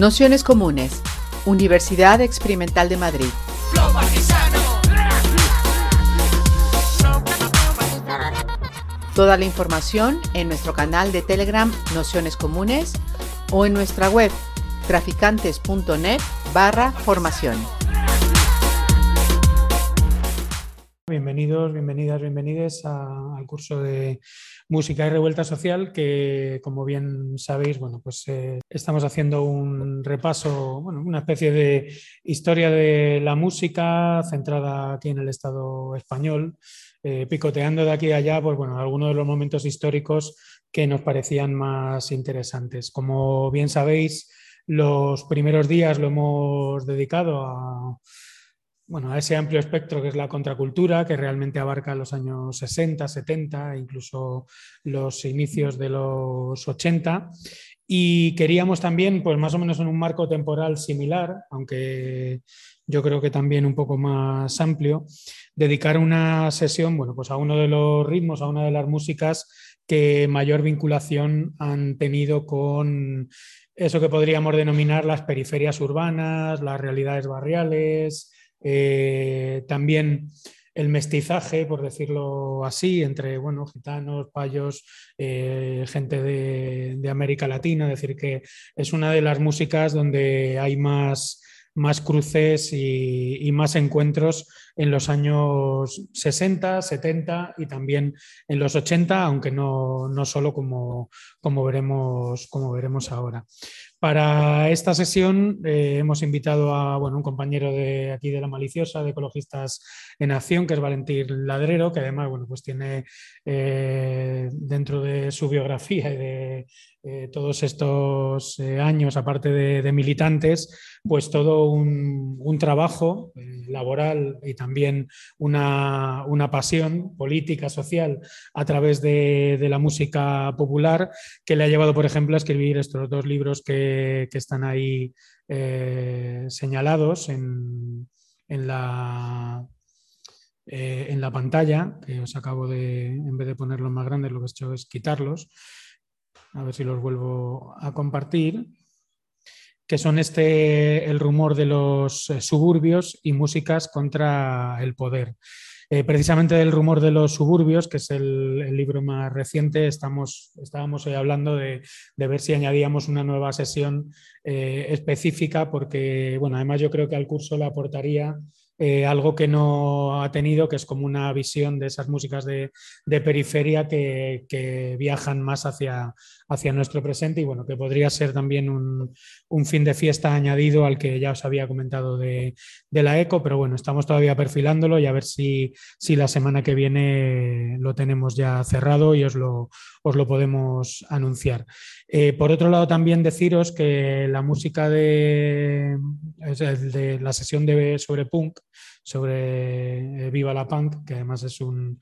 Nociones Comunes, Universidad Experimental de Madrid. Toda la información en nuestro canal de Telegram Nociones Comunes o en nuestra web traficantes.net barra formación. Bienvenidos, bienvenidas, bienvenides al curso de Música y Revuelta Social, que como bien sabéis, bueno, pues eh, estamos haciendo un repaso, bueno, una especie de historia de la música centrada aquí en el Estado español, eh, picoteando de aquí a allá, pues bueno, algunos de los momentos históricos que nos parecían más interesantes. Como bien sabéis, los primeros días lo hemos dedicado a bueno, a ese amplio espectro que es la contracultura, que realmente abarca los años 60, 70, incluso los inicios de los 80. Y queríamos también, pues más o menos en un marco temporal similar, aunque yo creo que también un poco más amplio, dedicar una sesión, bueno, pues a uno de los ritmos, a una de las músicas que mayor vinculación han tenido con eso que podríamos denominar las periferias urbanas, las realidades barriales, eh, también el mestizaje, por decirlo así, entre bueno, gitanos, payos, eh, gente de, América Latina, es decir, que es una de las músicas donde hay más, más cruces y, más encuentros en los años 60, 70 y también en los 80, aunque no, no solo como, como, veremos, como veremos ahora. Para esta sesión eh, hemos invitado a bueno, un compañero de aquí de La Maliciosa, de Ecologistas en Acción, que es Valentín Ladrero, que además bueno, pues tiene eh, dentro de su biografía y de eh, todos estos años, aparte de, militantes, pues todo un, trabajo laboral y también una, pasión política, social, a través de, la música popular, que le ha llevado, por ejemplo, a escribir estos dos libros que están ahí eh, señalados en, la, eh, en la pantalla, que os acabo de, en vez de ponerlos más grandes, lo que he hecho es quitarlos. A ver si los vuelvo a compartir que son este el rumor de los eh, suburbios y músicas contra el poder. Eh, precisamente del rumor de los suburbios, que es el, libro más reciente, estábamos hoy hablando de, ver si añadíamos una nueva sesión específica, porque, bueno, además yo creo que al curso le aportaría eh, algo que no ha tenido, que es como una visión de esas músicas de, periferia que, viajan más hacia, hacia nuestro presente y bueno, que podría ser también un, fin de fiesta añadido al que ya os había comentado de, la ECO, pero bueno, estamos todavía perfilándolo y a ver si, si, la semana que viene lo tenemos ya cerrado y os lo, os lo podemos anunciar. Eh, por otro lado, también deciros que la música de, de la sesión de, sobre punk sobre eh, Viva la Punk, que además es un,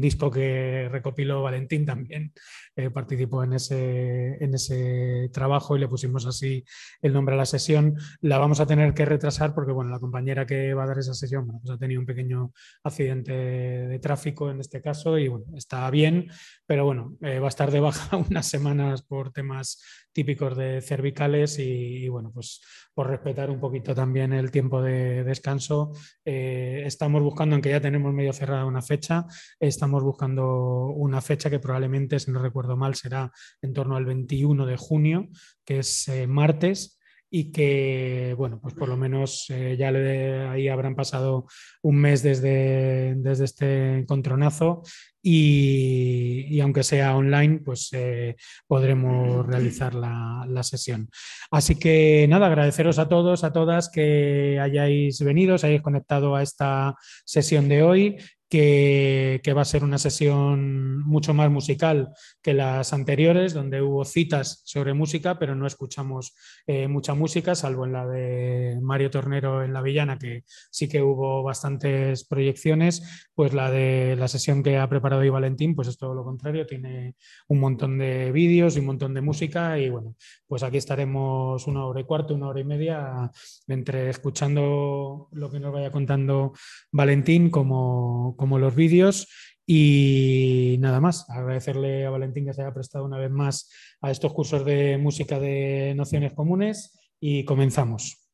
disco que recopiló Valentín también, eh, participó en ese, en ese trabajo y le pusimos así el nombre a la sesión. La vamos a tener que retrasar porque bueno, la compañera que va a dar esa sesión pues ha tenido un pequeño accidente de tráfico en este caso y bueno, está bien, pero bueno, eh, va a estar de baja unas semanas por temas típicos de cervicales y, bueno, pues por respetar un poquito también el tiempo de descanso, eh, estamos buscando, aunque ya tenemos medio cerrada una fecha, estamos buscando una fecha que probablemente, si no recuerdo mal, será en torno al 21 de junio, que es eh, martes y que, bueno, pues por lo menos eh, ya le, ahí habrán pasado un mes desde, desde este encontronazo y, aunque sea online, pues eh, podremos realizar la, la, sesión. Así que nada, agradeceros a todos, a todas que hayáis venido, os hayáis conectado a esta sesión de hoy que, va a ser una sesión mucho más musical que las anteriores, donde hubo citas sobre música, pero no escuchamos eh, mucha música, salvo en la de Mario Tornero en La Villana, que sí que hubo bastantes proyecciones, pues la de la sesión que ha preparado hoy Valentín, pues es todo lo contrario, tiene un montón de vídeos y un montón de música y bueno, pues aquí estaremos una hora y cuarto, una hora y media, entre escuchando lo que nos vaya contando Valentín como como los vídeos Y nada más, agradecerle a Valentín que se haya prestado una vez más a estos cursos de música de nociones comunes y comenzamos.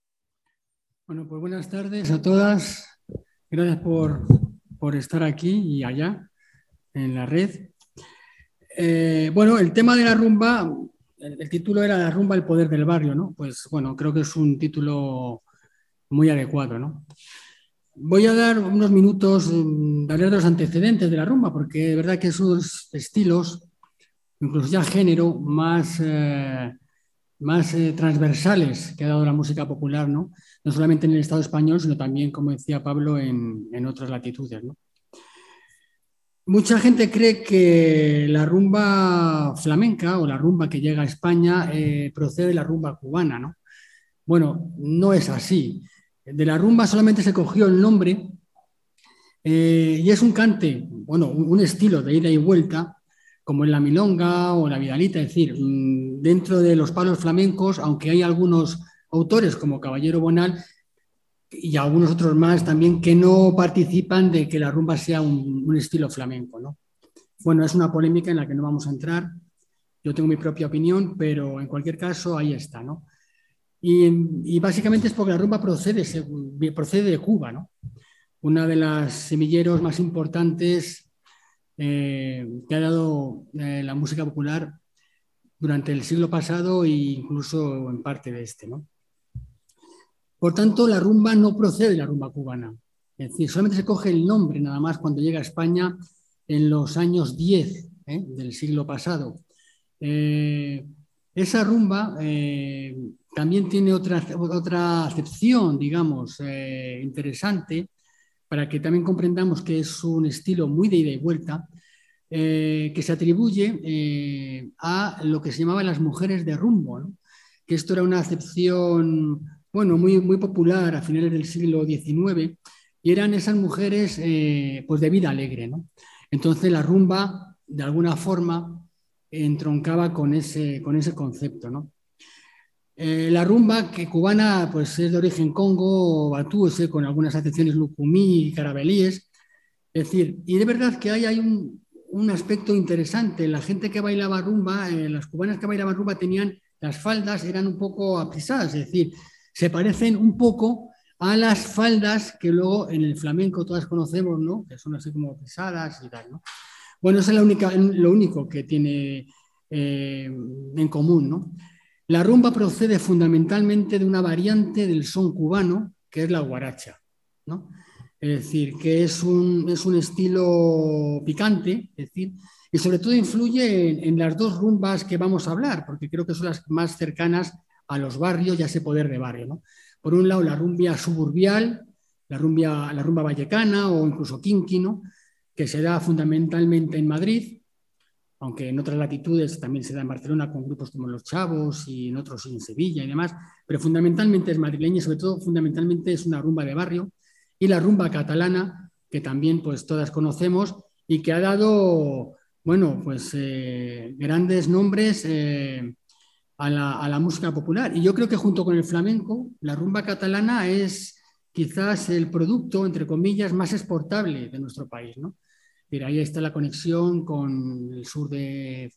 Bueno, pues buenas tardes a todas. Gracias por, estar aquí y allá en la red. Eh, bueno, el tema de la rumba, el, título era La rumba, el poder del barrio, ¿no? Pues bueno, creo que es un título muy adecuado, ¿no? Voy a dar unos minutos mm, de hablar de los antecedentes de la rumba, porque de verdad que esos estilos, incluso ya género, más, eh, más eh, transversales que ha dado la música popular, ¿no? no solamente en el Estado español, sino también, como decía Pablo, en, en otras latitudes. ¿no? Mucha gente cree que la rumba flamenca o la rumba que llega a España eh, procede de la rumba cubana. ¿no? Bueno, no es así. De la rumba solamente se cogió el nombre eh, y es un cante, bueno, un, estilo de ida y vuelta, como en la milonga o la vidalita, es decir, mm, dentro de los palos flamencos, aunque hay algunos autores como Caballero Bonal y algunos otros más también que no participan de que la rumba sea un, estilo flamenco. ¿no? Bueno, es una polémica en la que no vamos a entrar. Yo tengo mi propia opinión, pero en cualquier caso ahí está. ¿no? Y, básicamente es porque la rumba procede, procede de Cuba, ¿no? una de las semilleros más importantes eh, que ha dado eh, la música popular durante el siglo pasado e incluso en parte de este. ¿no? Por tanto, la rumba no procede de la rumba cubana. Es decir, solamente se coge el nombre nada más cuando llega a España en los años 10 ¿eh? del siglo pasado. esa rumba también tiene otra, otra acepción, digamos, eh, interesante, para que también comprendamos que es un estilo muy de ida y vuelta, eh, que se atribuye eh, a lo que se llamaban las mujeres de rumbo, que esto era una acepción, bueno, muy, muy popular a finales del siglo XIX, y eran esas mujeres pues de vida alegre. ¿no? Entonces la rumba, de alguna forma, entroncaba con ese, con ese concepto. ¿no? Eh, la rumba que cubana pues, es de origen congo, batúese, con algunas acepciones lucumí y carabelíes. Es decir, y de verdad que hay, hay un, aspecto interesante. La gente que bailaba rumba, eh, las cubanas que bailaban rumba tenían las faldas, eran un poco aprisadas, es decir, se parecen un poco a las faldas que luego en el flamenco todas conocemos, ¿no? Que son así como pesadas y tal, ¿no? Bueno, eso es lo único que tiene eh, en común, ¿no? La rumba procede fundamentalmente de una variante del son cubano, que es la guaracha. ¿no? Es decir, que es un, es un estilo picante, es decir, y sobre todo influye en, las dos rumbas que vamos a hablar, porque creo que son las más cercanas a los barrios y a ese poder de barrio. ¿no? Por un lado, la rumba suburbial, la, rumba, la rumba vallecana o incluso quinquino, que se da fundamentalmente en Madrid, aunque en otras latitudes también se da en Barcelona con grupos como Los Chavos y en otros en Sevilla y demás, pero fundamentalmente es madrileña y sobre todo fundamentalmente es una rumba de barrio y la rumba catalana que también pues todas conocemos y que ha dado, bueno, pues eh, grandes nombres eh, a, la, a la música popular. Y yo creo que junto con el flamenco, la rumba catalana es quizás el producto, entre comillas, más exportable de nuestro país, ¿no? Ahí está la conexión con el sur de,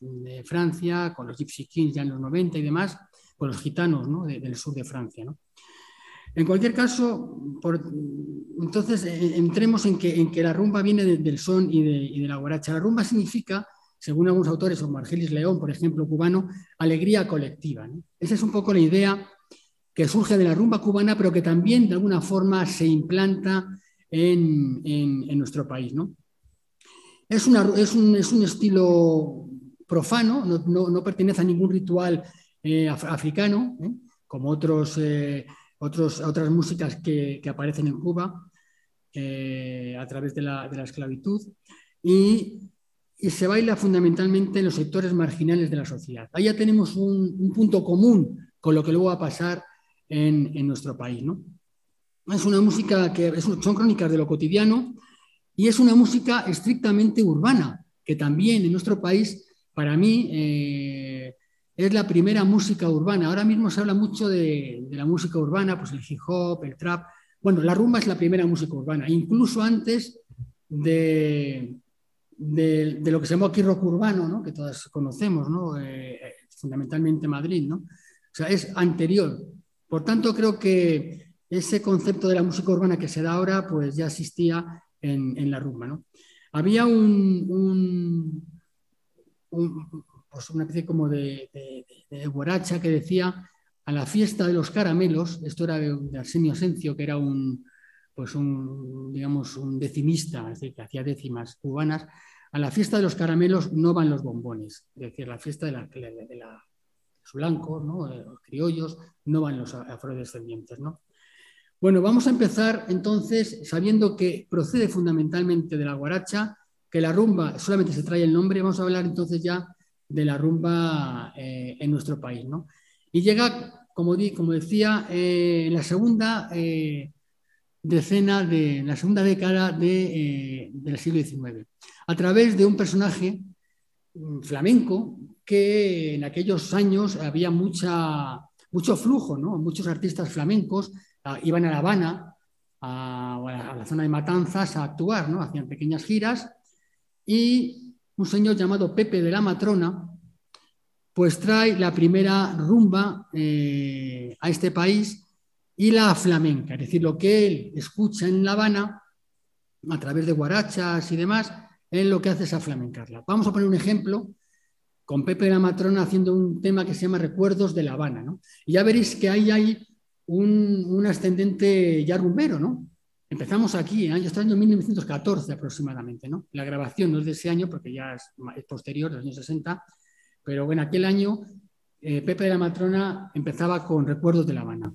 Francia, con los Gypsy Kings ya en los 90 y demás, con los gitanos del sur de Francia. En cualquier caso, entonces eh, entremos en que, en la rumba viene del son y de, la guaracha. La rumba significa, según algunos autores, como Argelis León, por ejemplo, cubano, alegría colectiva. Esa es un poco la idea que surge de la rumba cubana, pero que también de alguna forma se implanta en, en nuestro país. ¿no? Es, un, estilo profano, no, pertenece a ningún ritual eh, africano, ¿eh? como otros, eh, otros, otras músicas que, aparecen en Cuba a través de la, esclavitud. Y, se baila fundamentalmente en los sectores marginales de la sociedad. Ahí ya tenemos un, punto común con lo que luego va a pasar en, nuestro país. Es una música que son crónicas de lo cotidiano, y es una música estrictamente urbana, que también en nuestro país, para mí, eh, es la primera música urbana. Ahora mismo se habla mucho de, la música urbana, pues el hip hop, el trap. Bueno, la rumba es la primera música urbana, incluso antes de, de, lo que se llamó aquí rock urbano, ¿no? que todas conocemos, ¿no? Eh, fundamentalmente Madrid, ¿no? o sea, es anterior. Por tanto, creo que ese concepto de la música urbana que se da ahora, pues ya existía en, la rumba. ¿no? Había un, pues una especie como de, de, que decía a la fiesta de los caramelos, esto era de, Arsenio Asencio, que era un, pues un, digamos, un decimista, es decir, que hacía décimas cubanas, a la fiesta de los caramelos no van los bombones, es decir, la fiesta de, la, de, la, ¿no? los criollos, no van los afrodescendientes. ¿no? Bueno, vamos a empezar entonces sabiendo que procede fundamentalmente de la guaracha, que la rumba solamente se trae el nombre, vamos a hablar entonces ya de la rumba eh, en nuestro país. ¿no? Y llega, como, decía, eh, en la segunda eh, decena, de, la segunda década del siglo XIX, a través de un personaje mm, flamenco que en aquellos años había mucha, mucho flujo, ¿no? muchos artistas flamencos iban a La Habana, a, la zona de Matanzas, a actuar, ¿no? hacían pequeñas giras y un señor llamado Pepe de la Matrona, pues trae la primera rumba eh, a este país y la flamenca, es decir, lo que él escucha en La Habana a través de guarachas y demás, él lo que hace es aflamencarla. Vamos a poner un ejemplo con Pepe de la Matrona haciendo un tema que se llama Recuerdos de La Habana, ¿no? Y ya veréis que ahí hay un, ascendente ya rumbero, ¿no? Empezamos aquí, en año, año 1914 aproximadamente, ¿no? La grabación no es de ese año porque ya es, posterior, de los años 60, pero en aquel año eh, Pepe de la Matrona empezaba con Recuerdos de La Habana.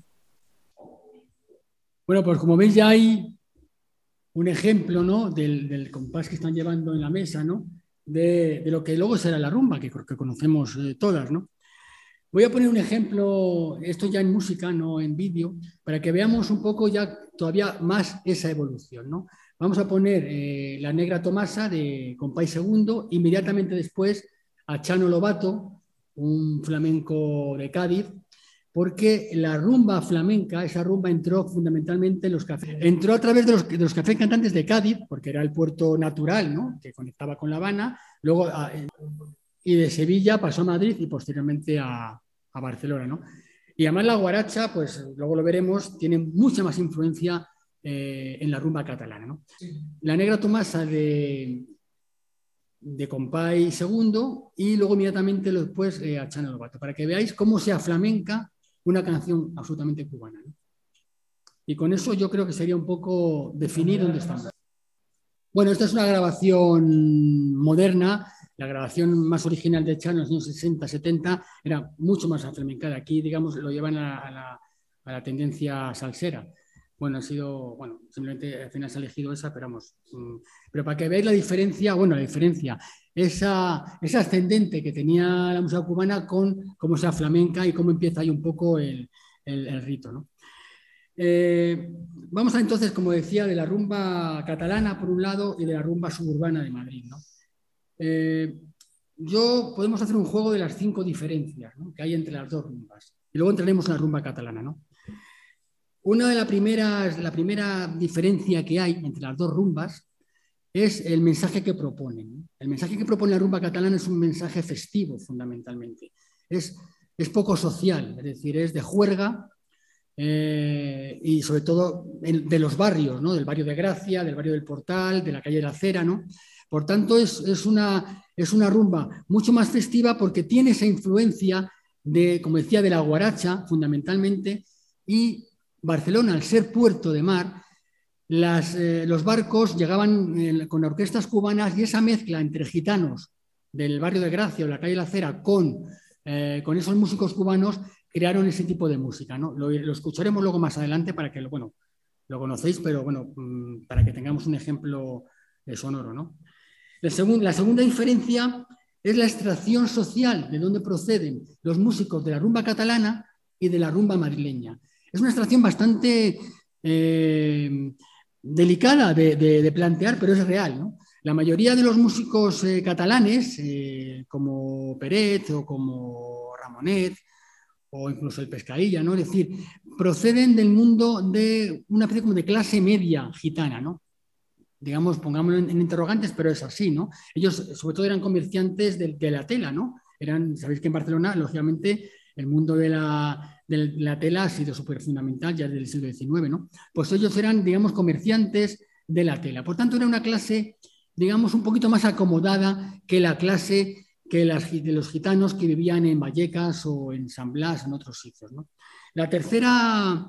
Bueno, pues como veis ya hay un ejemplo ¿no? del, compás que están llevando en la mesa, ¿no? de, lo que luego será la rumba, que, que conocemos eh, todas. ¿no? Voy a poner un ejemplo, esto ya en música, no en vídeo, para que veamos un poco ya todavía más esa evolución. ¿no? Vamos a poner eh, La Negra Tomasa de Compay Segundo, inmediatamente después a Chano Lobato, un flamenco de Cádiz, porque la rumba flamenca, esa rumba entró fundamentalmente en los cafés. Entró a través de los, de los cafés cantantes de Cádiz, porque era el puerto natural, ¿no? que conectaba con La Habana, luego y de Sevilla pasó a Madrid y posteriormente a, a Barcelona. ¿no? Y además la guaracha, pues luego lo veremos, tiene mucha más influencia eh, en la rumba catalana. ¿no? La negra Tomasa de, de Compay segundo y luego inmediatamente después eh, a Chano Lobato, para que veáis cómo se aflamenca una canción absolutamente cubana. Y con eso yo creo que sería un poco definir dónde estamos. Bueno, esta es una grabación moderna. La grabación más original de Chan en los años 60, 70 era mucho más aflamencada. Aquí, digamos, lo llevan a, la, tendencia salsera. Bueno, ha sido, bueno, simplemente al final se ha elegido esa, pero vamos. Mm, pero para que veáis la diferencia, bueno, la diferencia, esa, ascendente que tenía la música cubana con cómo se flamenca y cómo empieza ahí un poco el, el, rito, ¿no? Eh, vamos a entonces, como decía, de la rumba catalana por un lado y de la rumba suburbana de Madrid, ¿no? Eh, yo podemos hacer un juego de las cinco diferencias que hay entre las dos rumbas. Y luego entraremos en la rumba catalana, ¿no? Una de las primeras, la primera diferencia que hay entre las dos rumbas es el mensaje que proponen. El mensaje que propone la rumba catalana es un mensaje festivo, fundamentalmente. Es, es poco social, es decir, es de juerga eh, y sobre todo de los barrios, ¿no? del barrio de Gracia, del barrio del Portal, de la calle de la Cera. ¿no? Por tanto, es, es, una, es una rumba mucho más festiva porque tiene esa influencia de, como decía, de la guaracha, fundamentalmente, y Barcelona, al ser puerto de mar, eh, los barcos llegaban eh, con orquestas cubanas y esa mezcla entre gitanos del barrio de Gracia o la calle La Cera con, eh, con esos músicos cubanos crearon ese tipo de música. ¿no? Lo, escucharemos luego más adelante para que bueno, lo conocéis, pero bueno, mm, para que tengamos un ejemplo sonoro. ¿no? La, segunda diferencia es la extracción social de donde proceden los músicos de la rumba catalana y de la rumba madrileña. Es una extracción bastante eh, delicada de, plantear, pero es real. La mayoría de los músicos eh, catalanes, eh, como Peret o como Ramonet, o incluso el Pescadilla, ¿no? es decir, proceden del mundo de una especie como de clase media gitana. ¿no? Digamos, pongámoslo en, interrogantes, pero es así, ¿no? Ellos sobre todo eran comerciantes de, la tela, ¿no? Eran, sabéis que en Barcelona, lógicamente, el mundo de la, de la tela ha sido súper fundamental ya desde el siglo XIX, ¿no? Pues ellos eran, digamos, comerciantes de la tela. Por tanto, era una clase, digamos, un poquito más acomodada que la clase que las, de los gitanos que vivían en Vallecas o en San Blas, en otros sitios. ¿no? La tercera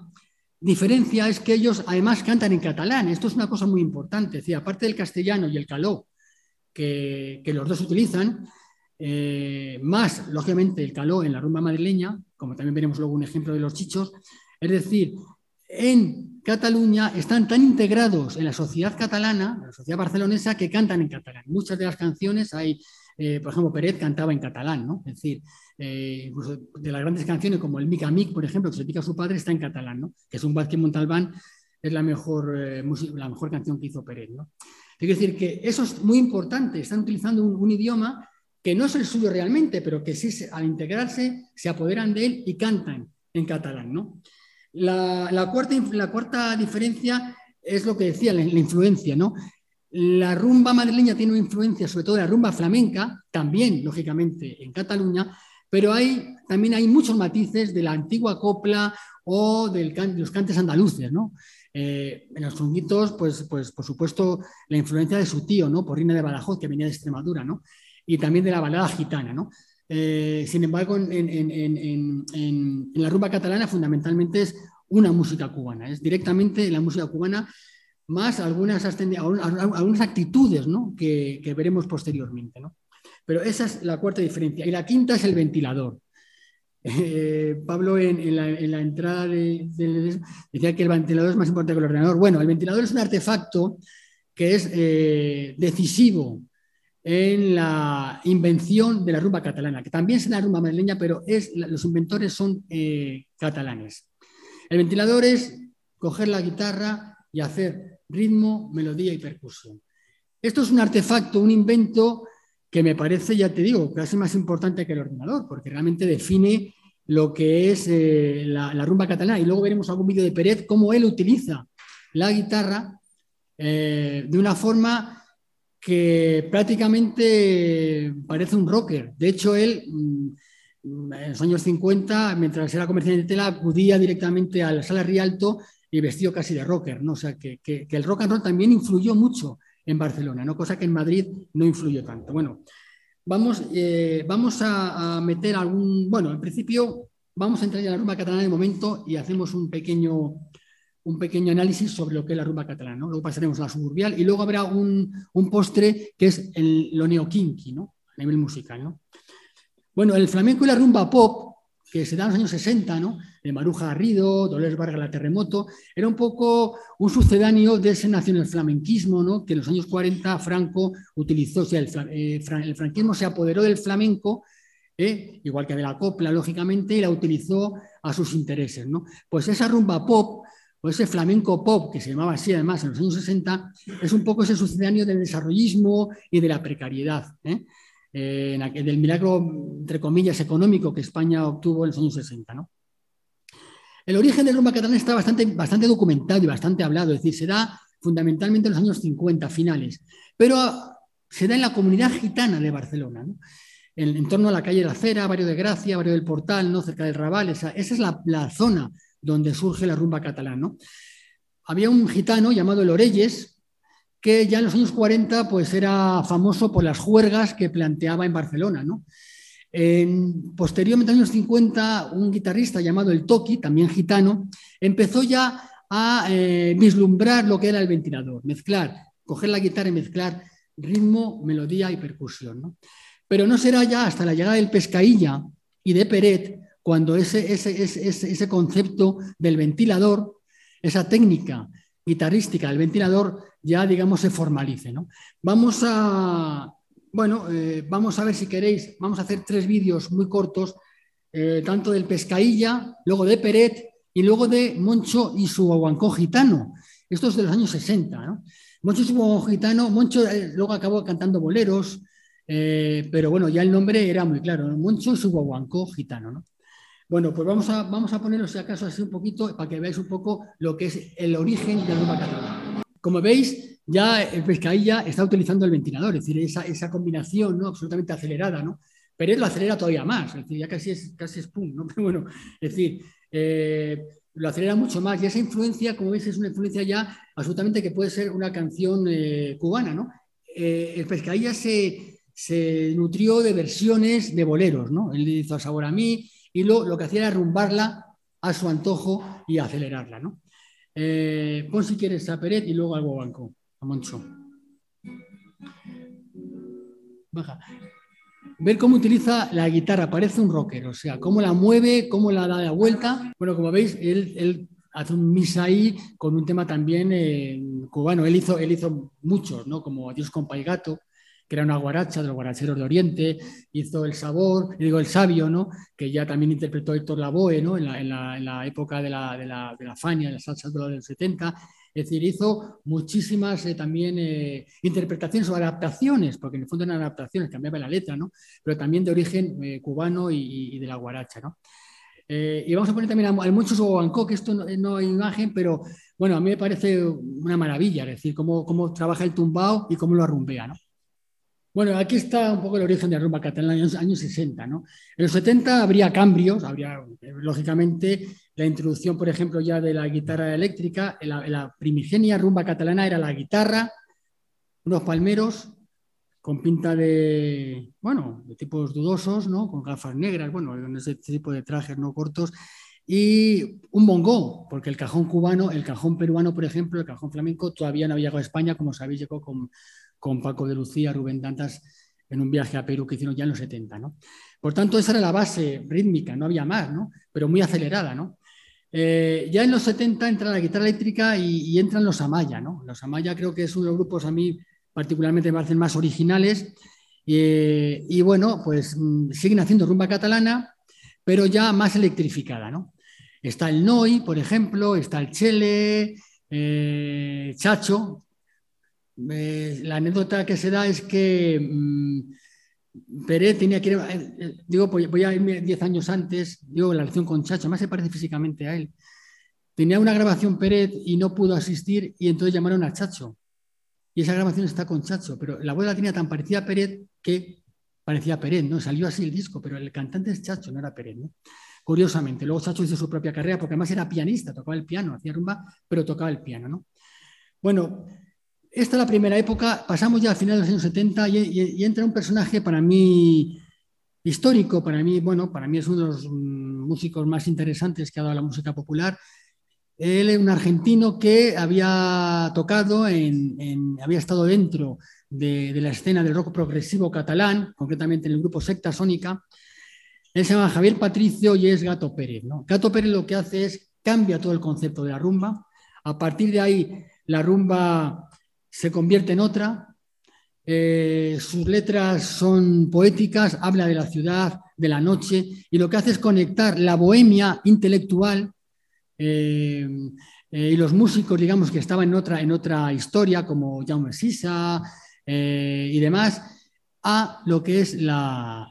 diferencia es que ellos además cantan en catalán. Esto es una cosa muy importante. Es aparte del castellano y el caló que, los dos utilizan, eh, más, lógicamente, el caló en la rumba madrileña, como también veremos luego un ejemplo de los chichos. Es decir, en Cataluña están tan integrados en la sociedad catalana, la sociedad barcelonesa, que cantan en catalán. Muchas de las canciones hay, eh, por ejemplo, Peret cantaba en catalán, ¿no? Es decir, eh, de las grandes canciones como el Mica Mic, por ejemplo, que se dedica a su padre, está en catalán, ¿no? Que es un Vázquez Montalbán, es la mejor, la mejor canción que hizo Peret, ¿no? Es decir, que eso es muy importante, están utilizando un idioma que no es el suyo realmente, pero que sí al integrarse se apoderan de él y cantan en catalán. ¿no? La, cuarta, la cuarta diferencia es lo que decía, la, influencia. ¿no? La rumba madrileña tiene una influencia, sobre todo la rumba flamenca, también, lógicamente, en Cataluña, pero también hay muchos matices de la antigua copla o del de los cantes andaluces. ¿no? Eh, en los trunguitos, pues, pues, por supuesto, la influencia de su tío, ¿no? Porrina de Badajoz, que venía de Extremadura, ¿no? y también de la balada gitana. ¿no? Eh, sin embargo, en, la rumba catalana fundamentalmente es una música cubana, es directamente la música cubana más algunas, actitudes ¿no? que, veremos posteriormente. ¿no? Pero esa es la cuarta diferencia. Y la quinta es el ventilador. Eh, Pablo en, la, entrada de, decía que el ventilador es más importante que el ordenador. Bueno, el ventilador es un artefacto que es eh, decisivo en la invención de la rumba catalana, que también es la rumba madrileña, pero los inventores son eh, catalanes. El ventilador es coger la guitarra y hacer ritmo, melodía y percusión. Esto es un artefacto, un invento que me parece, ya te digo, casi más importante que el ordenador, porque realmente define lo que es eh, la, rumba catalana. Y luego veremos algún vídeo de Pérez, cómo él utiliza la guitarra eh, de una forma que prácticamente parece un rocker. De hecho, él mm, en los años 50, mientras era comerciante de tela, acudía directamente a la sala Rialto y vestido casi de rocker. ¿no? O sea, que, el rock and roll también influyó mucho en Barcelona, ¿no? cosa que en Madrid no influyó tanto. Bueno, vamos, eh, vamos a, meter algún... Bueno, en principio vamos a entrar en la rumba catalana de momento y hacemos un pequeño un pequeño análisis sobre lo que es la rumba catalana. Luego pasaremos a la suburbial y luego habrá un, postre que es el, lo neoquinqui, ¿no? a nivel musical. Bueno, el flamenco y la rumba pop, que se da en los años 60, ¿no? de Maruja Garrido, Dolores Vargas la Terremoto, era un poco un sucedáneo de ese nacional flamenquismo ¿no? que en los años 40 Franco utilizó. O sea, el, eh, el franquismo se apoderó del flamenco ¿eh? igual que de la copla, lógicamente, y la utilizó a sus intereses. ¿no? Pues esa rumba pop o ese flamenco pop, que se llamaba así además en los años 60, es un poco ese sucedáneo del desarrollismo y de la precariedad, ¿eh? Eh, del milagro, entre comillas, económico que España obtuvo en los años 60. ¿no? El origen del rumba catalán está bastante, bastante documentado y bastante hablado, es decir, se da fundamentalmente en los años 50, finales, pero se da en la comunidad gitana de Barcelona, en, torno a la calle de la Cera, barrio de Gracia, barrio del Portal, ¿no? cerca del Raval, esa, esa es la, la zona donde surge la rumba catalana. Había un gitano llamado El que ya en los años 40 pues, era famoso por las juergas que planteaba en Barcelona. ¿no? En, posteriormente, en los años 50, un guitarrista llamado El Toki, también gitano, empezó ya a eh, vislumbrar lo que era el ventilador, mezclar, coger la guitarra y mezclar ritmo, melodía y percusión. Pero no será ya hasta la llegada del Pescailla y de Peret cuando ese, ese, ese, concepto del ventilador, esa técnica guitarrística del ventilador ya, digamos, se formalice. ¿no? Vamos a, bueno, eh, vamos a ver si queréis, vamos a hacer tres vídeos muy cortos, eh, tanto del Pescailla, luego de Peret y luego de Moncho y su aguancó gitano. Esto es de los años 60. ¿no? Moncho y su aguancó gitano, Moncho eh, luego acabó cantando boleros, pero bueno, ya el nombre era muy claro, Moncho y su guaguancó gitano. ¿no? Bueno, pues vamos a, vamos a ponerlo si acaso así un poquito para que veáis un poco lo que es el origen de la rumba catalana. Como veis, ya el Pescailla está utilizando el ventilador, es decir, esa, combinación ¿no? absolutamente acelerada, ¿no? Pérez lo acelera todavía más, es decir, ya casi es, casi es pum, ¿no? Pero bueno, es decir, eh, lo acelera mucho más y esa influencia, como veis, es una influencia ya absolutamente que puede ser una canción eh, cubana, ¿no? Eh, el Pescailla se, se, nutrió de versiones de boleros, ¿no? Él hizo Sabor a mí y lo, lo que hacía era rumbarla a su antojo y acelerarla, ¿no? Pon si quieres a Pérez y luego al Banco a Moncho. Baja. Ver cómo utiliza la guitarra, parece un rocker, o sea, cómo la mueve, cómo la da la vuelta. Bueno, como veis, él, hace un misa ahí con un tema también eh, cubano. Él hizo, él hizo muchos, ¿no? Como Dios con Paigato, que era una guaracha de los guaracheros de Oriente, hizo El Sabor, digo El Sabio, ¿no? que ya también interpretó Héctor Lavoe ¿no? en, la, época de la, de de la Fania, de la salsa de los 70, es decir, hizo muchísimas eh, también eh, interpretaciones o adaptaciones, porque en el fondo eran adaptaciones, cambiaba la letra, ¿no? pero también de origen eh, cubano y, de la guaracha. ¿no? y vamos a poner también al Muchos Guancó, que esto no, hay imagen, pero bueno, a mí me parece una maravilla, es decir, cómo, cómo trabaja el tumbao y cómo lo arrumbea. ¿no? Bueno, aquí está un poco el origen de la rumba catalana en los años 60. ¿no? En los 70 habría cambios, habría lógicamente la introducción, por ejemplo, ya de la guitarra eléctrica. La, primigenia rumba catalana era la guitarra, unos palmeros con pinta de, bueno, de tipos dudosos, ¿no? con gafas negras, bueno, en ese tipo de trajes no cortos, y un bongo, porque el cajón cubano, el cajón peruano, por ejemplo, el cajón flamenco, todavía no había llegado a España, como sabéis, llegó con con Paco de Lucía, Rubén Dantas, en un viaje a Perú que hicieron ya en los 70. ¿no? Por tanto, esa era la base rítmica, no había más, ¿no? pero muy acelerada. ¿no? Eh, ya en los 70 entra la guitarra eléctrica y, entran los Amaya. ¿no? Los Amaya creo que es uno de los grupos a mí particularmente me parecen más originales. Eh, y bueno, pues mm, siguen haciendo rumba catalana, pero ya más electrificada. ¿no? Está el Noi, por ejemplo, está el Chele, eh, Chacho, la anécdota que se da es que mm, Pérez tenía que ir, eh, eh, digo, pues voy a irme 10 años antes, digo, la relación con Chacho, más se parece físicamente a él. Tenía una grabación Pérez y no pudo asistir y entonces llamaron a Chacho. Y esa grabación está con Chacho, pero la voz la tenía tan parecida a Pérez que parecía Pérez, ¿no? Salió así el disco, pero el cantante es Chacho, no era Pérez, ¿no? Curiosamente, luego Chacho hizo su propia carrera porque además era pianista, tocaba el piano, hacía rumba, pero tocaba el piano, ¿no? Bueno, esta es la primera época, pasamos ya al final de los años 70 y, entra un personaje para mí histórico, para mí, bueno, para mí es uno de los mm, músicos más interesantes que ha dado la música popular. Él es un argentino que había tocado, en, había estado dentro de, la escena del rock progresivo catalán, concretamente en el grupo Secta Sónica. Él se llama Javier Patricio y es Gato Pérez. ¿no? Gato Pérez lo que hace es cambia todo el concepto de la rumba. A partir de ahí, la rumba se convierte en otra. Eh, sus letras son poéticas, habla de la ciudad, de la noche, y lo que hace es conectar la bohemia intelectual eh, eh, y los músicos, digamos, que estaban en otra, en otra historia, como Jaume Sisa y demás, a lo que es la,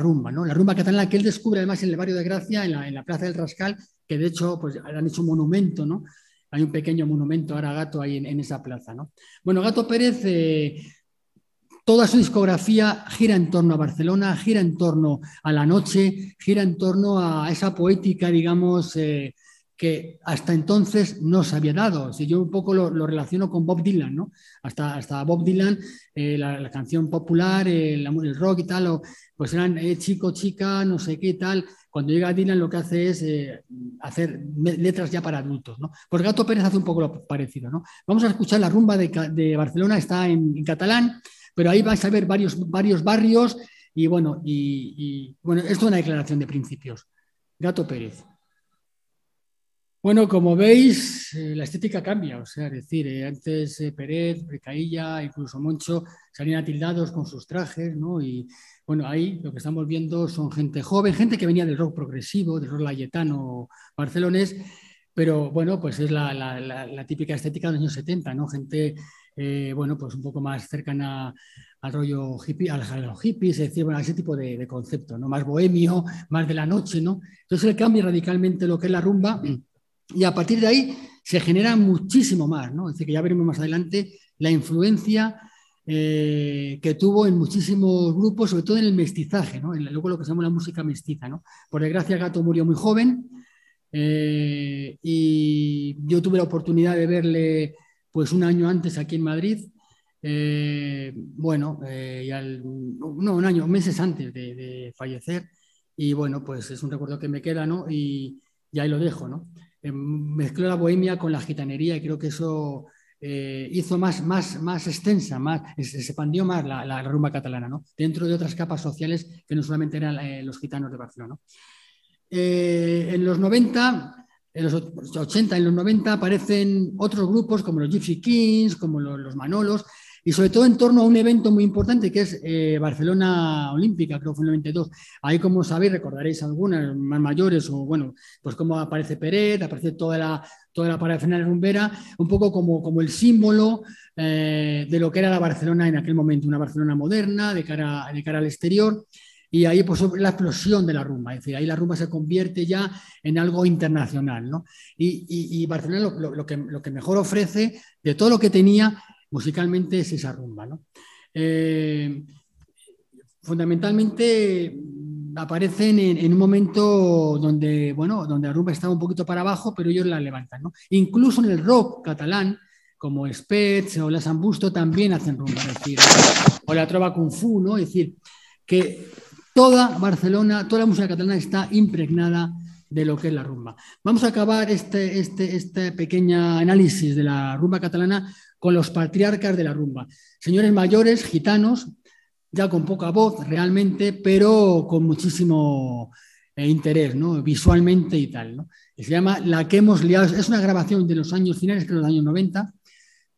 rumba, ¿no? La rumba catalana que él descubre además en el barrio de Gracia, en la, en la Plaza del Rascal, que de hecho pues, han hecho un monumento, ¿no? Hay un pequeño monumento ahora a Gato ahí en, esa plaza. ¿no? Bueno, Gato Pérez, eh, toda su discografía gira en torno a Barcelona, gira en torno a la noche, gira en torno a esa poética, digamos, eh, que hasta entonces no se había dado. Si yo un poco lo, relaciono con Bob Dylan, ¿no? Hasta, hasta Bob Dylan, eh, la, canción popular, el, el, rock y tal, pues eran chico, chica, no sé qué tal, cuando llega Dylan lo que hace es eh, hacer letras ya para adultos. ¿no? Pues Gato Pérez hace un poco lo parecido. ¿no? Vamos a escuchar la rumba de, Barcelona, está en, catalán, pero ahí vais a ver varios, varios barrios y bueno, y, bueno, esto es una declaración de principios. Gato Pérez. Bueno, como veis, eh, la estética cambia, o sea, es decir, eh, antes Pérez, Recailla, incluso Moncho salían atildados con sus trajes, ¿no? Y, bueno, ahí lo que estamos viendo son gente joven, gente que venía del rock progresivo, del rock layetano barcelonés, pero bueno, pues es la, típica estética de los años 70, ¿no? Gente, eh, bueno, pues un poco más cercana al rollo hippie, a los hippies, es decir, bueno, ese tipo de, concepto, ¿no? Más bohemio, más de la noche, ¿no? Entonces cambia radicalmente lo que es la rumba y a partir de ahí se genera muchísimo más, ¿no? Es decir, que ya veremos más adelante la influencia eh, que tuvo en muchísimos grupos, sobre todo en el mestizaje, ¿no? Luego lo que se llama la música mestiza. ¿no? Por desgracia, Gato murió muy joven eh, y yo tuve la oportunidad de verle pues un año antes aquí en Madrid. Eh, bueno, no, un año, meses antes de, fallecer. Y bueno, pues es un recuerdo que me queda, ¿no? Y, y ahí lo dejo, ¿no? Mezcló la bohemia con la gitanería y creo que eso eh, hizo más, más, más extensa, más, se expandió más la, rumba catalana, ¿no? dentro de otras capas sociales que no solamente eran eh, los gitanos de Barcelona. Eh, en los 90, en los 80, en los 90 aparecen otros grupos como los Gypsy Kings, como los Manolos, y sobre todo en torno a un evento muy importante que es eh, Barcelona Olímpica, creo que fue el 92. Ahí, como sabéis, recordaréis algunas más mayores, o bueno, pues como aparece Peret, aparece toda la, toda la parafernalia rumbera, un poco como, como el símbolo eh, de lo que era la Barcelona en aquel momento, una Barcelona moderna, de cara, de cara al exterior. Y ahí pues la explosión de la rumba, es decir, ahí la rumba se convierte ya en algo internacional, ¿no? Y, Barcelona lo, que, lo que mejor ofrece de todo lo que tenía musicalmente es esa rumba. ¿no? Eh, fundamentalmente aparecen en, un momento donde, bueno, donde la rumba estaba un poquito para abajo, pero ellos la levantan. ¿no? Incluso en el rock catalán, como Spets o La Sambusto, también hacen rumba, decir, o la trova kung fu, ¿no? es decir, que toda Barcelona, toda la música catalana está impregnada de lo que es la rumba. Vamos a acabar este, este, este pequeño análisis de la rumba catalana con los patriarcas de la rumba. Señores mayores, gitanos, ya con poca voz realmente, pero con muchísimo eh, interés, ¿no? visualmente y tal. ¿no? se llama La que hemos liado. Es una grabación de los años finales, creo, de los años 90,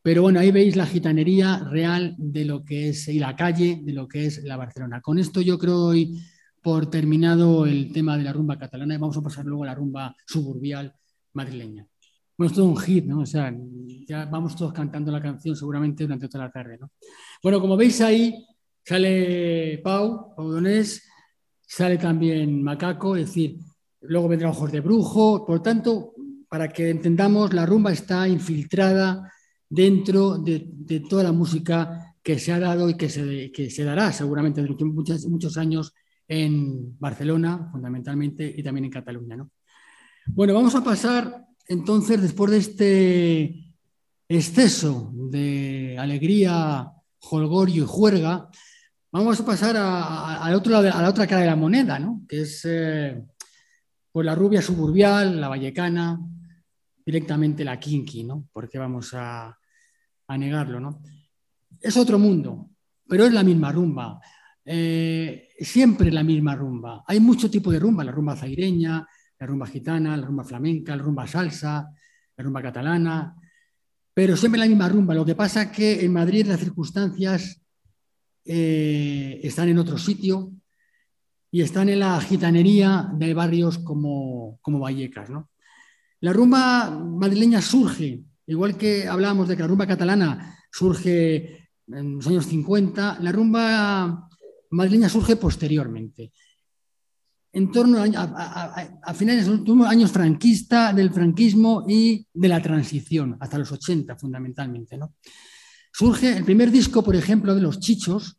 pero bueno, ahí veis la gitanería real de lo que es, y la calle de lo que es la Barcelona. Con esto yo creo hoy por terminado el tema de la rumba catalana y vamos a pasar luego a la rumba suburbial madrileña. Bueno, es todo un hit, ¿no? O sea, ya vamos todos cantando la canción seguramente durante toda la tarde, ¿no? Bueno, como veis ahí, sale Pau, Pau Donés, sale también Macaco, es decir, luego vendrá Ojos de Brujo, por tanto, para que entendamos, la rumba está infiltrada dentro de, toda la música que se ha dado y que se, que se dará seguramente durante muchos, muchos años en Barcelona, fundamentalmente, y también en Cataluña. ¿no? Bueno, vamos a pasar entonces, después de este exceso de alegría, jolgorio y juerga, vamos a pasar a, otro a la otra cara de la moneda, ¿no? que es eh, pues la rubia suburbial, la vallecana, directamente la kinky, ¿no? porque vamos a, negarlo. ¿no? Es otro mundo, pero es la misma rumba. Eh, siempre la misma rumba. Hay mucho tipo de rumba, la rumba zaireña, la rumba gitana, la rumba flamenca, la rumba salsa, la rumba catalana, pero siempre la misma rumba. Lo que pasa es que en Madrid las circunstancias eh, están en otro sitio y están en la gitanería de barrios como, como Vallecas. La rumba madrileña surge, igual que hablábamos de que la rumba catalana surge en los años 50, la rumba madrileña surge posteriormente en torno a, finales de los años franquista, del franquismo y de la transición, hasta los 80 fundamentalmente. ¿no? Surge el primer disco, por ejemplo, de Los Chichos,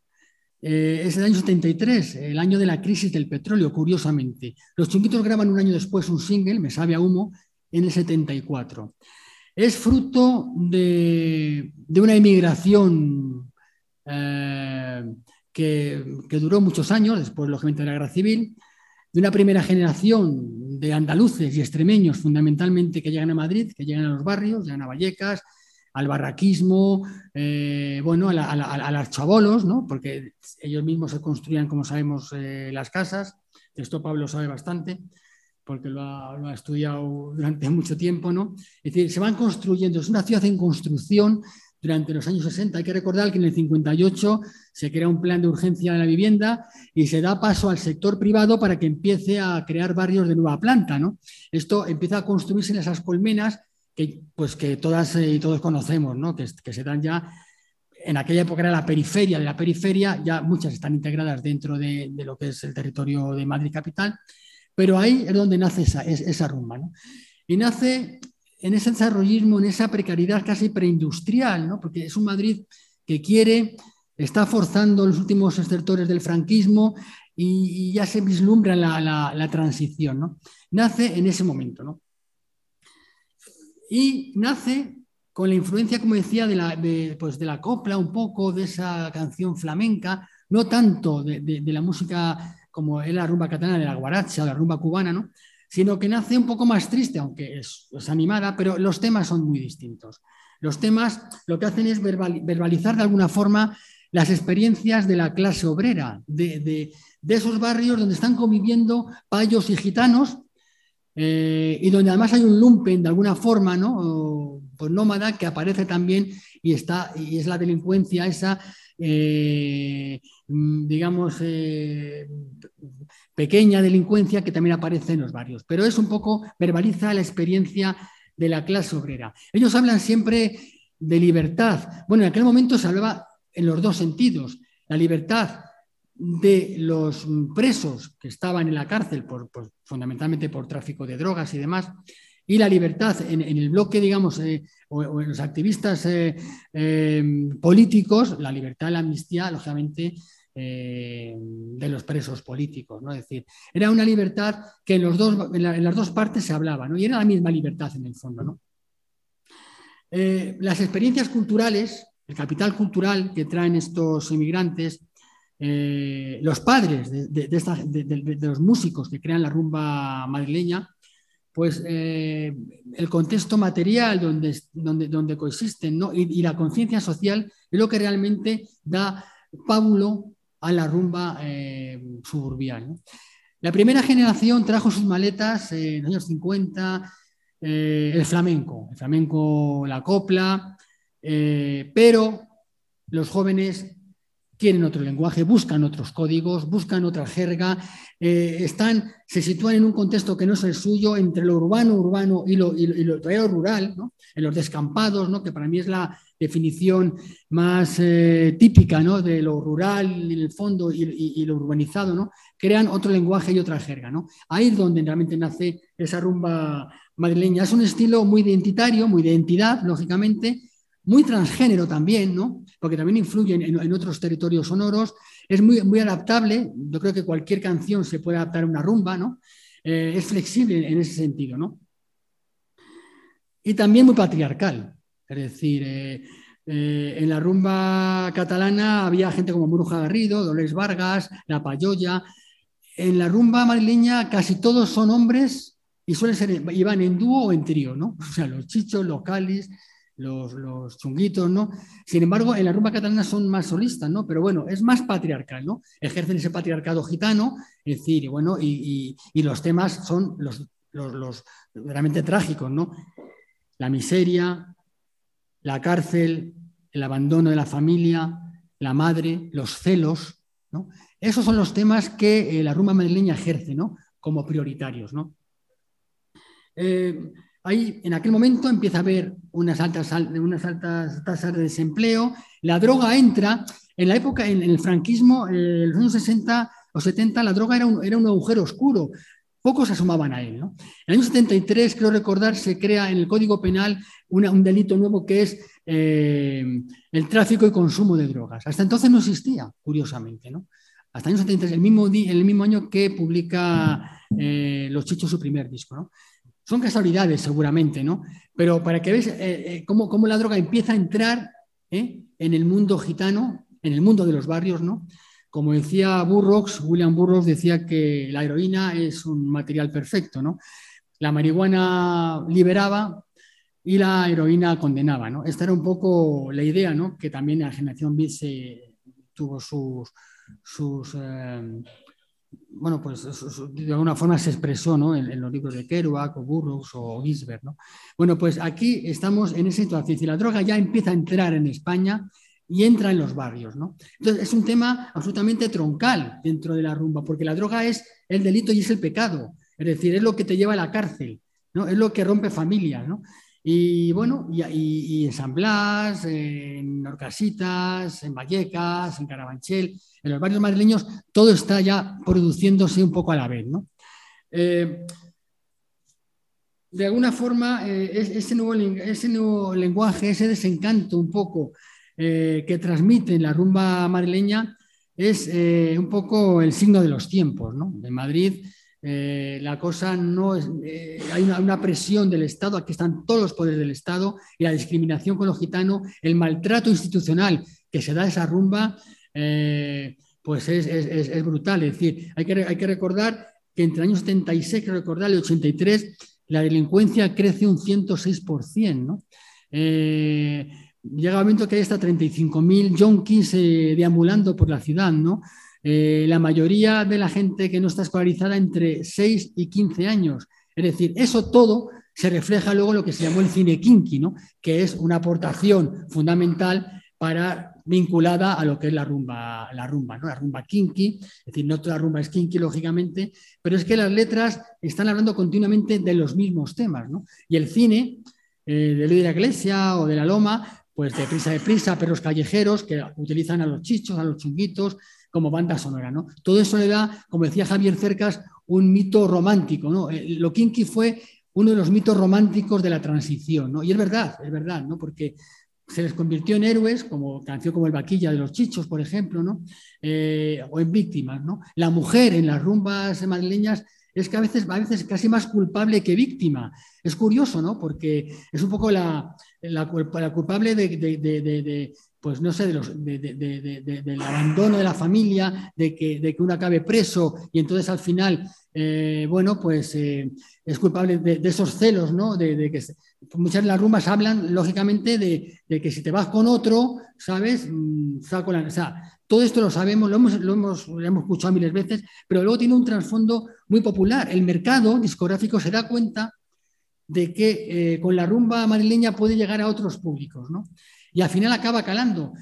eh, es el año 73, el año de la crisis del petróleo, curiosamente. Los Chunguitos graban un año después un single, Me sabe a humo, en el 74. Es fruto de, una emigración eh, que, que, duró muchos años, después, lógicamente, de la guerra civil, de una primera generación de andaluces y extremeños fundamentalmente que llegan a Madrid, que llegan a los barrios, llegan a Vallecas, al barraquismo, eh, bueno, a, a, las chabolos, ¿no? porque ellos mismos se construían, como sabemos, eh, las casas. Esto Pablo sabe bastante, porque lo ha, lo ha, estudiado durante mucho tiempo. ¿no? Es decir, se van construyendo, es una ciudad en construcción durante los años 60. Hay que recordar que en el 58 se crea un plan de urgencia de la vivienda y se da paso al sector privado para que empiece a crear barrios de nueva planta. ¿no? Esto empieza a construirse en esas colmenas que, pues, que todas y todos conocemos, ¿no? que, se dan ya en aquella época era la periferia de la periferia, ya muchas están integradas dentro de, de, lo que es el territorio de Madrid capital, pero ahí es donde nace esa, esa rumba. ¿no? Y nace en ese desarrollismo, en esa precariedad casi preindustrial, ¿no? porque es un Madrid que quiere, está forzando los últimos sectores del franquismo y, ya se vislumbra la, transición. ¿no? Nace en ese momento. ¿no? Y nace con la influencia, como decía, de la, pues de la copla, un poco de esa canción flamenca, no tanto de, la música como es la rumba catalana, de la guaracha la rumba cubana, ¿no? Sino que nace un poco más triste, aunque es, animada, pero los temas son muy distintos. Los temas lo que hacen es verbalizar de alguna forma las experiencias de la clase obrera, de, esos barrios donde están conviviendo payos y gitanos, eh, y donde además hay un lumpen de alguna forma, ¿no? pues nómada, que aparece también y, está, y es la delincuencia esa, eh, digamos, eh, pequeña delincuencia que también aparece en los barrios, pero es un poco, verbaliza la experiencia de la clase obrera. Ellos hablan siempre de libertad. Bueno, en aquel momento se hablaba en los dos sentidos. La libertad de los presos que estaban en la cárcel, por, fundamentalmente por tráfico de drogas y demás, y la libertad en, el bloque, digamos, eh, o, en los activistas eh, eh, políticos, la libertad la amnistía, lógicamente, eh, de los presos políticos. ¿no? Decir, era una libertad que en, las dos partes se hablaba, ¿no? y era la misma libertad en el fondo. ¿no? Eh, las experiencias culturales, el capital cultural que traen estos inmigrantes, eh, los padres de, los músicos que crean la rumba madrileña, pues el contexto material donde, donde, donde coexisten ¿no? y, y, la conciencia social es lo que realmente da pábulo a la rumba eh, suburbial. La primera generación trajo sus maletas en los años 50, eh, el flamenco, el flamenco, la copla, eh, pero los jóvenes tienen otro lenguaje, buscan otros códigos, buscan otra jerga, están, se sitúan en un contexto que no es el suyo, entre lo urbano, urbano y lo, rural, en los descampados, ¿no? que para mí es la, definición más eh, típica ¿no? de lo rural en el fondo y, lo urbanizado, ¿no? crean otro lenguaje y otra jerga. ¿no? Ahí es donde realmente nace esa rumba madrileña. Es un estilo muy identitario, muy de identidad, lógicamente, muy transgénero también, ¿no? porque también influye en, otros territorios sonoros. Es muy, muy adaptable, yo creo que cualquier canción se puede adaptar a una rumba, ¿no? Eh, es flexible en ese sentido. ¿no? Y también muy patriarcal. Es decir, eh, eh, en la rumba catalana había gente como Muruja Garrido, Dolores Vargas, La Payoya. En la rumba madrileña casi todos son hombres y suelen ser, iban en dúo o en trío, ¿no? O sea, los chichos, los calis, los, chunguitos, ¿no? Sin embargo, en la rumba catalana son más solistas, ¿no? Pero bueno, es más patriarcal, ¿no? Ejercen ese patriarcado gitano, es decir, y bueno, y, los temas son los, los, realmente trágicos, ¿no? La miseria, la cárcel, el abandono de la familia, la madre, los celos. ¿no? Esos son los temas que eh, la rumba madrileña ejerce ¿no? como prioritarios. ¿no? Eh, ahí, en aquel momento empieza a haber unas altas, tasas de desempleo, la droga entra, en la época, en, el franquismo, en los años 60 o 70, la droga era un, agujero oscuro, pocos asomaban a él. En el año 73, creo recordar, se crea en el Código Penal un delito nuevo que es eh, el tráfico y consumo de drogas. Hasta entonces no existía, curiosamente. ¿no? Hasta el año 73, el mismo, el mismo año que publica eh, Los Chichos su primer disco. ¿no? Son casualidades, seguramente, ¿no? pero para que veas eh, cómo, cómo, la droga empieza a entrar en el mundo gitano, en el mundo de los barrios, ¿no? Como decía Burroughs, William Burroughs decía que la heroína es un material perfecto, ¿no? La marihuana liberaba y la heroína condenaba, ¿no? Esta era un poco la idea, ¿no? Que también la generación Beat tuvo sus, sus eh, bueno, pues de alguna forma se expresó ¿no? en, los libros de Kerouac o Burroughs o Gisbert. ¿no? Bueno, pues aquí estamos en esa situación. Si la droga ya empieza a entrar en España y entra en los barrios. ¿no? Entonces, es un tema absolutamente troncal dentro de la rumba, porque la droga es el delito y es el pecado. Es decir, es lo que te lleva a la cárcel, ¿no? es lo que rompe familias. ¿no? Y bueno, y, en San Blas, en Orcasitas, en Vallecas, en Carabanchel, en los barrios madrileños, todo está ya produciéndose un poco a la vez. ¿no? Eh, de alguna forma, eh, ese, nuevo, ese nuevo lenguaje, ese desencanto un poco eh, que transmite la rumba madrileña, es un poco el signo de los tiempos. ¿no? En Madrid la cosa no es, hay una, una, presión del Estado, aquí están todos los poderes del Estado, y la discriminación con los gitanos, el maltrato institucional que se da a esa rumba, pues es, es, es, brutal. Es decir, hay que, hay que recordar que entre años 76, que recordar, el 83, la delincuencia crece un 106%. ¿no? Eh, llega el momento que hay hasta 35.000 junkies eh, deambulando por la ciudad. ¿no? Eh, la mayoría de la gente que no está escolarizada entre 6 y 15 años. Es decir, eso todo se refleja luego en lo que se llamó el cine kinky, ¿no? que es una aportación fundamental para vinculada a lo que es la rumba, la rumba, ¿no? La rumba kinky, es decir, no toda rumba es kinky, lógicamente, pero es que las letras están hablando continuamente de los mismos temas, ¿no? Y el cine, eh, de Luis de la Iglesia o de la Loma, pues de Prisa de Prisa, Perros Callejeros, que utilizan a los chichos, a los chunguitos, como banda sonora, ¿no? Todo eso le da, como decía Javier Cercas, un mito romántico, ¿no? Eh, lo kinky fue uno de los mitos románticos de la transición, ¿no? Y es verdad, es verdad, ¿no? Porque se les convirtió en héroes, como canción como el Vaquilla de los Chichos, por ejemplo, ¿no? Eh, o en víctimas. ¿no? La mujer en las rumbas madrileñas es que a veces, a veces casi más culpable que víctima. Es curioso, ¿no? Porque es un poco la, la, culpable de, pues no sé, de del abandono de la familia, de que, de que uno acabe preso y entonces al final, eh, bueno, pues eh, es culpable de, esos celos, ¿no? De, que muchas de las rumbas hablan, lógicamente, de, que si te vas con otro, ¿sabes? Mm, o sea, todo esto lo sabemos, lo hemos, lo hemos, hemos escuchado miles de veces, pero luego tiene un trasfondo muy popular. El mercado discográfico se da cuenta de que eh, con la rumba madrileña puede llegar a otros públicos, ¿no? Y al final acaba calando.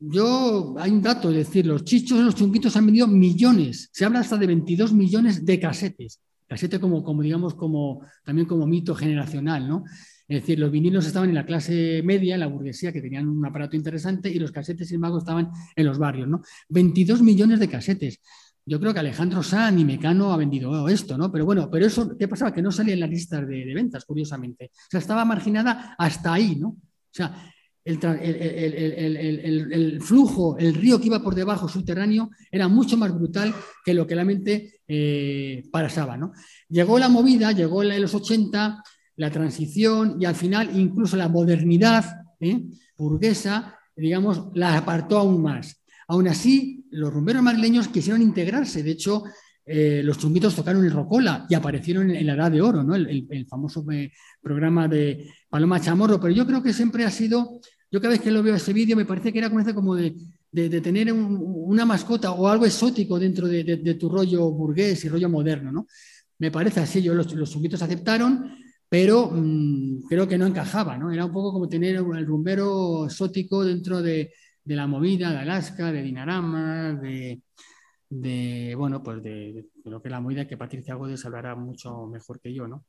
Yo, hay un dato, es decir, los chichos los chunguitos han vendido millones, se habla hasta de 22 millones de casetes. Casete como, como digamos, como, también como mito generacional, ¿no? Es decir, los vinilos estaban en la clase media, en la burguesía, que tenían un aparato interesante, y los casetes, sin embargo, estaban en los barrios, ¿no? 22 millones de casetes. Yo creo que Alejandro Sanz y Mecano ha vendido esto, ¿no? Pero bueno, pero eso, ¿qué pasaba? Que no salía en las listas de, de ventas, curiosamente. O sea, estaba marginada hasta ahí, ¿no? O sea, el, flujo, el río que iba por debajo subterráneo era mucho más brutal que lo que la mente eh, pasaba. ¿no? Llegó la movida, llegó en los 80, la transición y al final incluso la modernidad ¿eh? burguesa, digamos, la apartó aún más. Aún así, los rumberos madrileños quisieron integrarse. De hecho, eh, los chunguitos tocaron el Rocola y aparecieron en, la Edad de Oro, ¿no? el, el famoso programa de Paloma Chamorro. Pero yo creo que siempre ha sido yo cada vez que lo veo ese vídeo me parece que era como de, de, tener una mascota o algo exótico dentro de, tu rollo burgués y rollo moderno, ¿no? Me parece así, yo los, los aceptaron, pero mm, creo que no encajaba, ¿no? Era un poco como tener el rumbero exótico dentro de, la movida de Alaska, de Dinarama, de, bueno, pues de, lo que la movida que Patricia Godes hablará mucho mejor que yo, ¿no?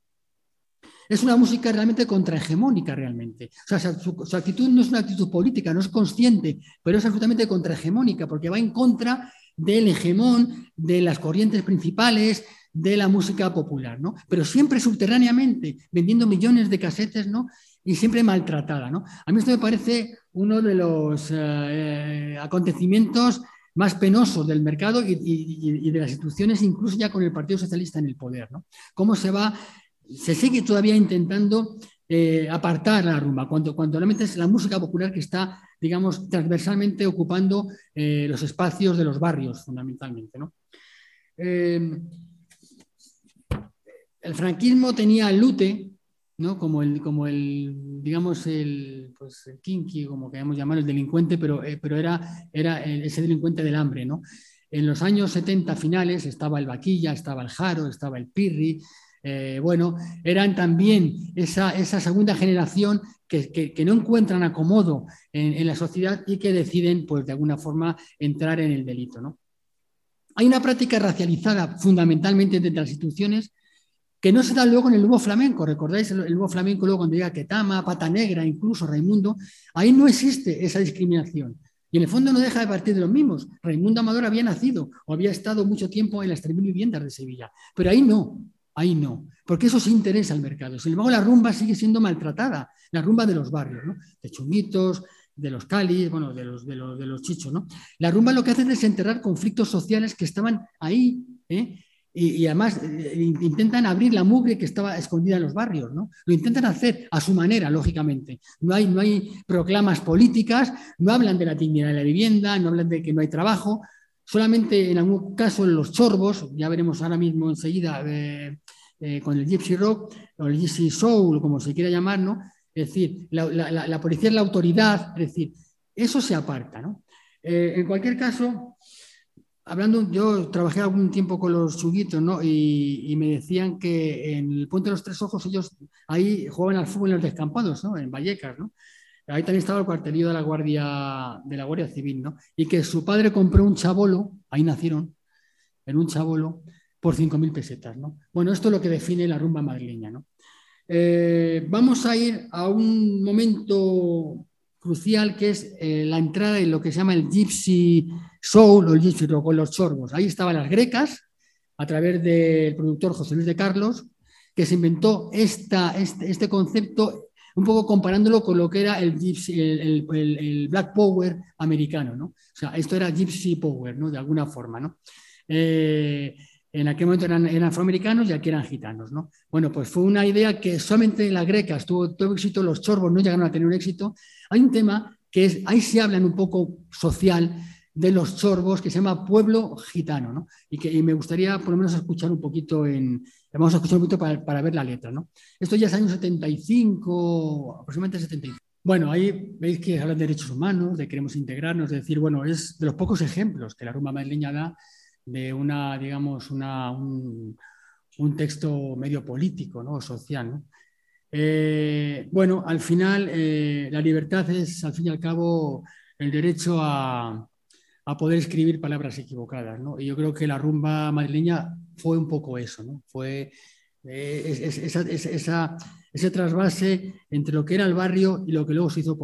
Es una música realmente contrahegemónica, realmente. O sea, su, actitud no es una actitud política, no es consciente, pero es absolutamente contrahegemónica, porque va en contra del hegemón, de las corrientes principales, de la música popular, ¿no? Pero siempre subterráneamente, vendiendo millones de casetes, ¿no? Y siempre maltratada, ¿no? A mí esto me parece uno de los eh, acontecimientos más penosos del mercado y, y, de las instituciones, incluso ya con el Partido Socialista en el poder, ¿no? Cómo se va se sigue todavía intentando eh, apartar la rumba, cuando, realmente es la música popular que está, digamos, transversalmente ocupando eh, los espacios de los barrios, fundamentalmente. Eh, el franquismo tenía el lute, ¿no? como, el, como el, digamos, el, pues, el kinky, como queremos llamar, el delincuente, pero, pero era, era ese delincuente del hambre. ¿no? En los años 70 finales estaba el vaquilla, estaba el jaro, estaba el pirri, eh, bueno, eran también esa, segunda generación que, no encuentran acomodo en, la sociedad y que deciden, pues, de alguna forma, entrar en el delito. ¿no? Hay una práctica racializada fundamentalmente entre las instituciones que no se da luego en el nuevo flamenco. ¿Recordáis el, nuevo flamenco luego cuando diga Ketama, Pata Negra, incluso Raimundo? Ahí no existe esa discriminación. Y en el fondo no deja de partir de los mismos. Raimundo Amador había nacido o había estado mucho tiempo en las tres viviendas de Sevilla, pero ahí no. Ahí no, porque eso se interesa al mercado. Sin embargo, la rumba sigue siendo maltratada, la rumba de los barrios, ¿no? de chunguitos, de los calis, bueno, de los, chichos. La rumba lo que hace es desenterrar conflictos sociales que estaban ahí ¿eh? y, además eh, intentan abrir la mugre que estaba escondida en los barrios. ¿no? Lo intentan hacer a su manera, lógicamente. No hay, no hay proclamas políticas, no hablan de la dignidad de la vivienda, no hablan de que no hay trabajo, Solamente en algún caso en los chorbos, ya veremos ahora mismo enseguida eh, eh, con el Gypsy Rock o el Gypsy Soul, como se quiera llamar, ¿no? Es decir, la, policía es la autoridad, es decir, eso se aparta, ¿no? Eh, en cualquier caso, hablando, yo trabajé algún tiempo con los chuguitos, ¿no? Y, me decían que en el Puente de los Tres Ojos ellos ahí jugaban al fútbol en los descampados, ¿no? En Vallecas, ¿no? Ahí también estaba el cuartelillo de la Guardia, de la Guardia Civil, ¿no? Y que su padre compró un chabolo, ahí nacieron, en un chabolo, por 5.000 pesetas, ¿no? Bueno, esto es lo que define la rumba madrileña, ¿no? Eh, vamos a ir a un momento crucial que es eh, la entrada en lo que se llama el Gypsy Soul o el Gypsy Rock con los chorbos. Ahí estaban las grecas, a través del productor José Luis de Carlos, que se inventó esta, este, este concepto un poco comparándolo con lo que era el, el, Black Power americano, ¿no? O sea, esto era Gypsy Power, ¿no? De alguna forma, ¿no? Eh, en aquel momento eran, afroamericanos y aquí eran gitanos, ¿no? Bueno, pues fue una idea que solamente en las grecas tuvo todo éxito, los chorbos no llegaron a tener un éxito. Hay un tema que es, ahí se hablan un poco social de los chorbos que se llama pueblo gitano, ¿no? Y que me gustaría por lo menos escuchar un poquito en, vamos a escuchar un poquito para, ver la letra, ¿no? Esto ya es año 75, aproximadamente 75. Bueno, ahí veis que hablan de derechos humanos, de queremos integrarnos, de decir, bueno, es de los pocos ejemplos que la rumba madrileña da de una, digamos, una, un, texto medio político, ¿no? social. Eh, bueno, al final, eh, la libertad es, al fin y al cabo, el derecho a, a poder escribir palabras equivocadas. ¿no? Y yo creo que la rumba madrileña fue un poco eso, fue eh, esa, ese trasvase entre lo que era el barrio y lo que luego se hizo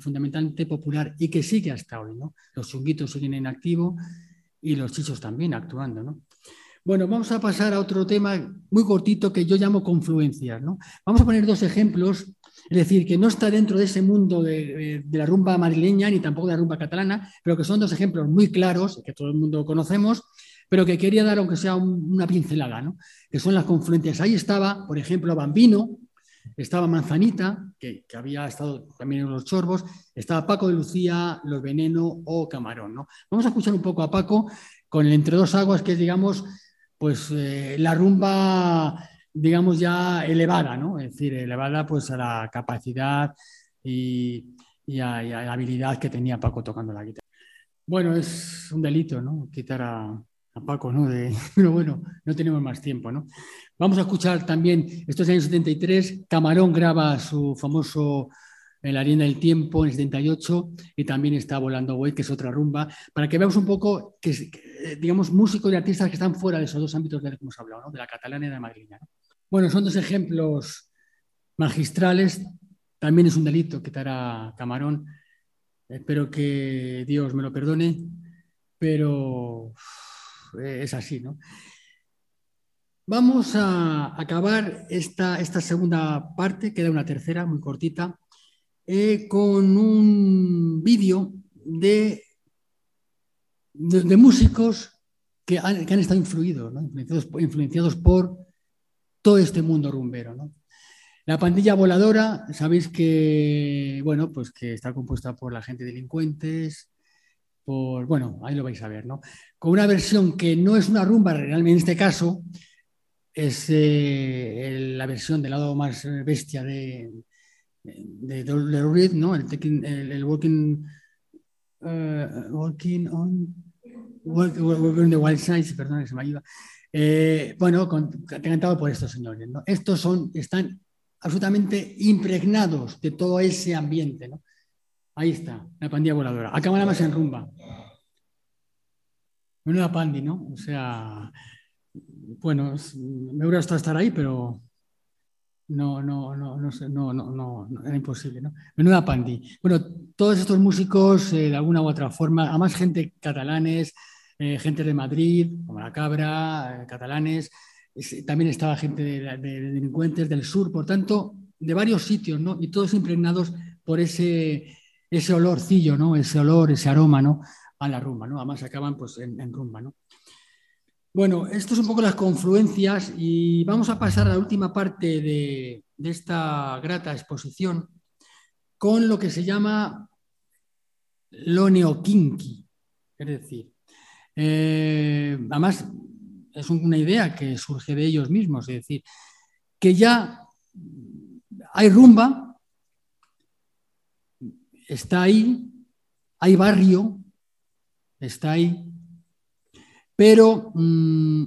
fundamentalmente popular y que sigue hasta hoy. ¿no? Los chunguitos siguen en activo y los chichos también actuando. ¿no? Bueno, vamos a pasar a otro tema muy cortito que yo llamo confluencias. ¿no? Vamos a poner dos ejemplos es decir, que no está dentro de ese mundo de, la rumba madrileña ni tampoco de la rumba catalana, pero que son dos ejemplos muy claros, que todo el mundo conocemos, pero que quería dar, aunque sea una pincelada, ¿no? que son las confluencias. Ahí estaba, por ejemplo, Bambino, estaba Manzanita, que, había estado también en los chorbos, estaba Paco de Lucía, Los Veneno o Camarón. ¿no? Vamos a escuchar un poco a Paco con el Entre dos aguas, que es, digamos, pues eh, la rumba digamos, ya elevada, ¿no? Es decir, elevada pues a la capacidad y, a, la habilidad que tenía Paco tocando la guitarra. Bueno, es un delito, ¿no? Quitar a, Paco, ¿no? pero bueno, no tenemos más tiempo, ¿no? Vamos a escuchar también, esto es el año 73, Camarón graba su famoso en la arena del tiempo en el 78 y también está Volando Way, que es otra rumba, para que veamos un poco que, digamos, músicos y artistas que están fuera de esos dos ámbitos de los que hemos hablado, ¿no? de la catalana y de la madrileña. ¿no? Bueno, son dos ejemplos magistrales. También es un delito quitar a Camarón. Espero que Dios me lo perdone, pero es así, ¿no? Vamos a acabar esta, esta segunda parte, queda una tercera muy cortita, eh, con un vídeo de, de, músicos que han, estado influidos, influenciados por todo este mundo rumbero. La pandilla voladora, sabéis que, bueno, pues que está compuesta por la gente delincuentes, por, bueno, ahí lo vais a ver, ¿no? Con una versión que no es una rumba realmente en este caso, es eh, la versión del lado más bestia de, de, de ¿no? El, uh, walking on, the wild side, perdón, se me ayuda. Eh, bueno, cantado por estos señores. Estos son, están absolutamente impregnados de todo ese ambiente. Ahí está, la pandilla voladora. Acá más en rumba. Menuda pandi, ¿no? O sea, bueno, me hubiera gustado estar ahí, pero no, no, no, no, no, no, no, era imposible, ¿no? Menuda pandi. Bueno, todos estos músicos, eh, de alguna u otra forma, además gente catalanes, eh, gente de Madrid, como la Cabra, eh, catalanes, también estaba gente de, delincuentes del sur, por tanto, de varios sitios, ¿no? Y todos impregnados por ese, ese olorcillo, ¿no? Ese olor, ese aroma, ¿no? A la rumba, ¿no? Además acaban pues en, rumba, ¿no? Bueno, esto es un poco las confluencias y vamos a pasar a la última parte de, esta grata exposición con lo que se llama lo neokinki, es decir, eh, además es una idea que surge de ellos mismos, es decir, que ya hay rumba, está ahí, hay barrio, está ahí, pero mm,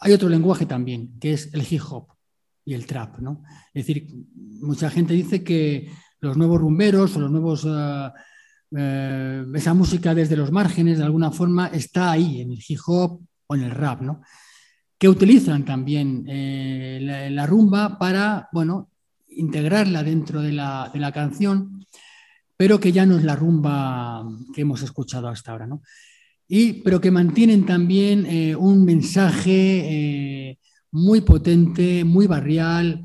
hay otro lenguaje también, que es el hip hop y el trap, ¿no? Es decir, mucha gente dice que los nuevos rumberos o los nuevos... Eh, eh, esa música desde los márgenes, de alguna forma, está ahí, en el hip hop o en el rap, ¿no? Que utilizan también eh, la, rumba para, bueno, integrarla dentro de la, de la, canción, pero que ya no es la rumba que hemos escuchado hasta ahora, ¿no? Y, pero que mantienen también un mensaje muy potente, muy barrial,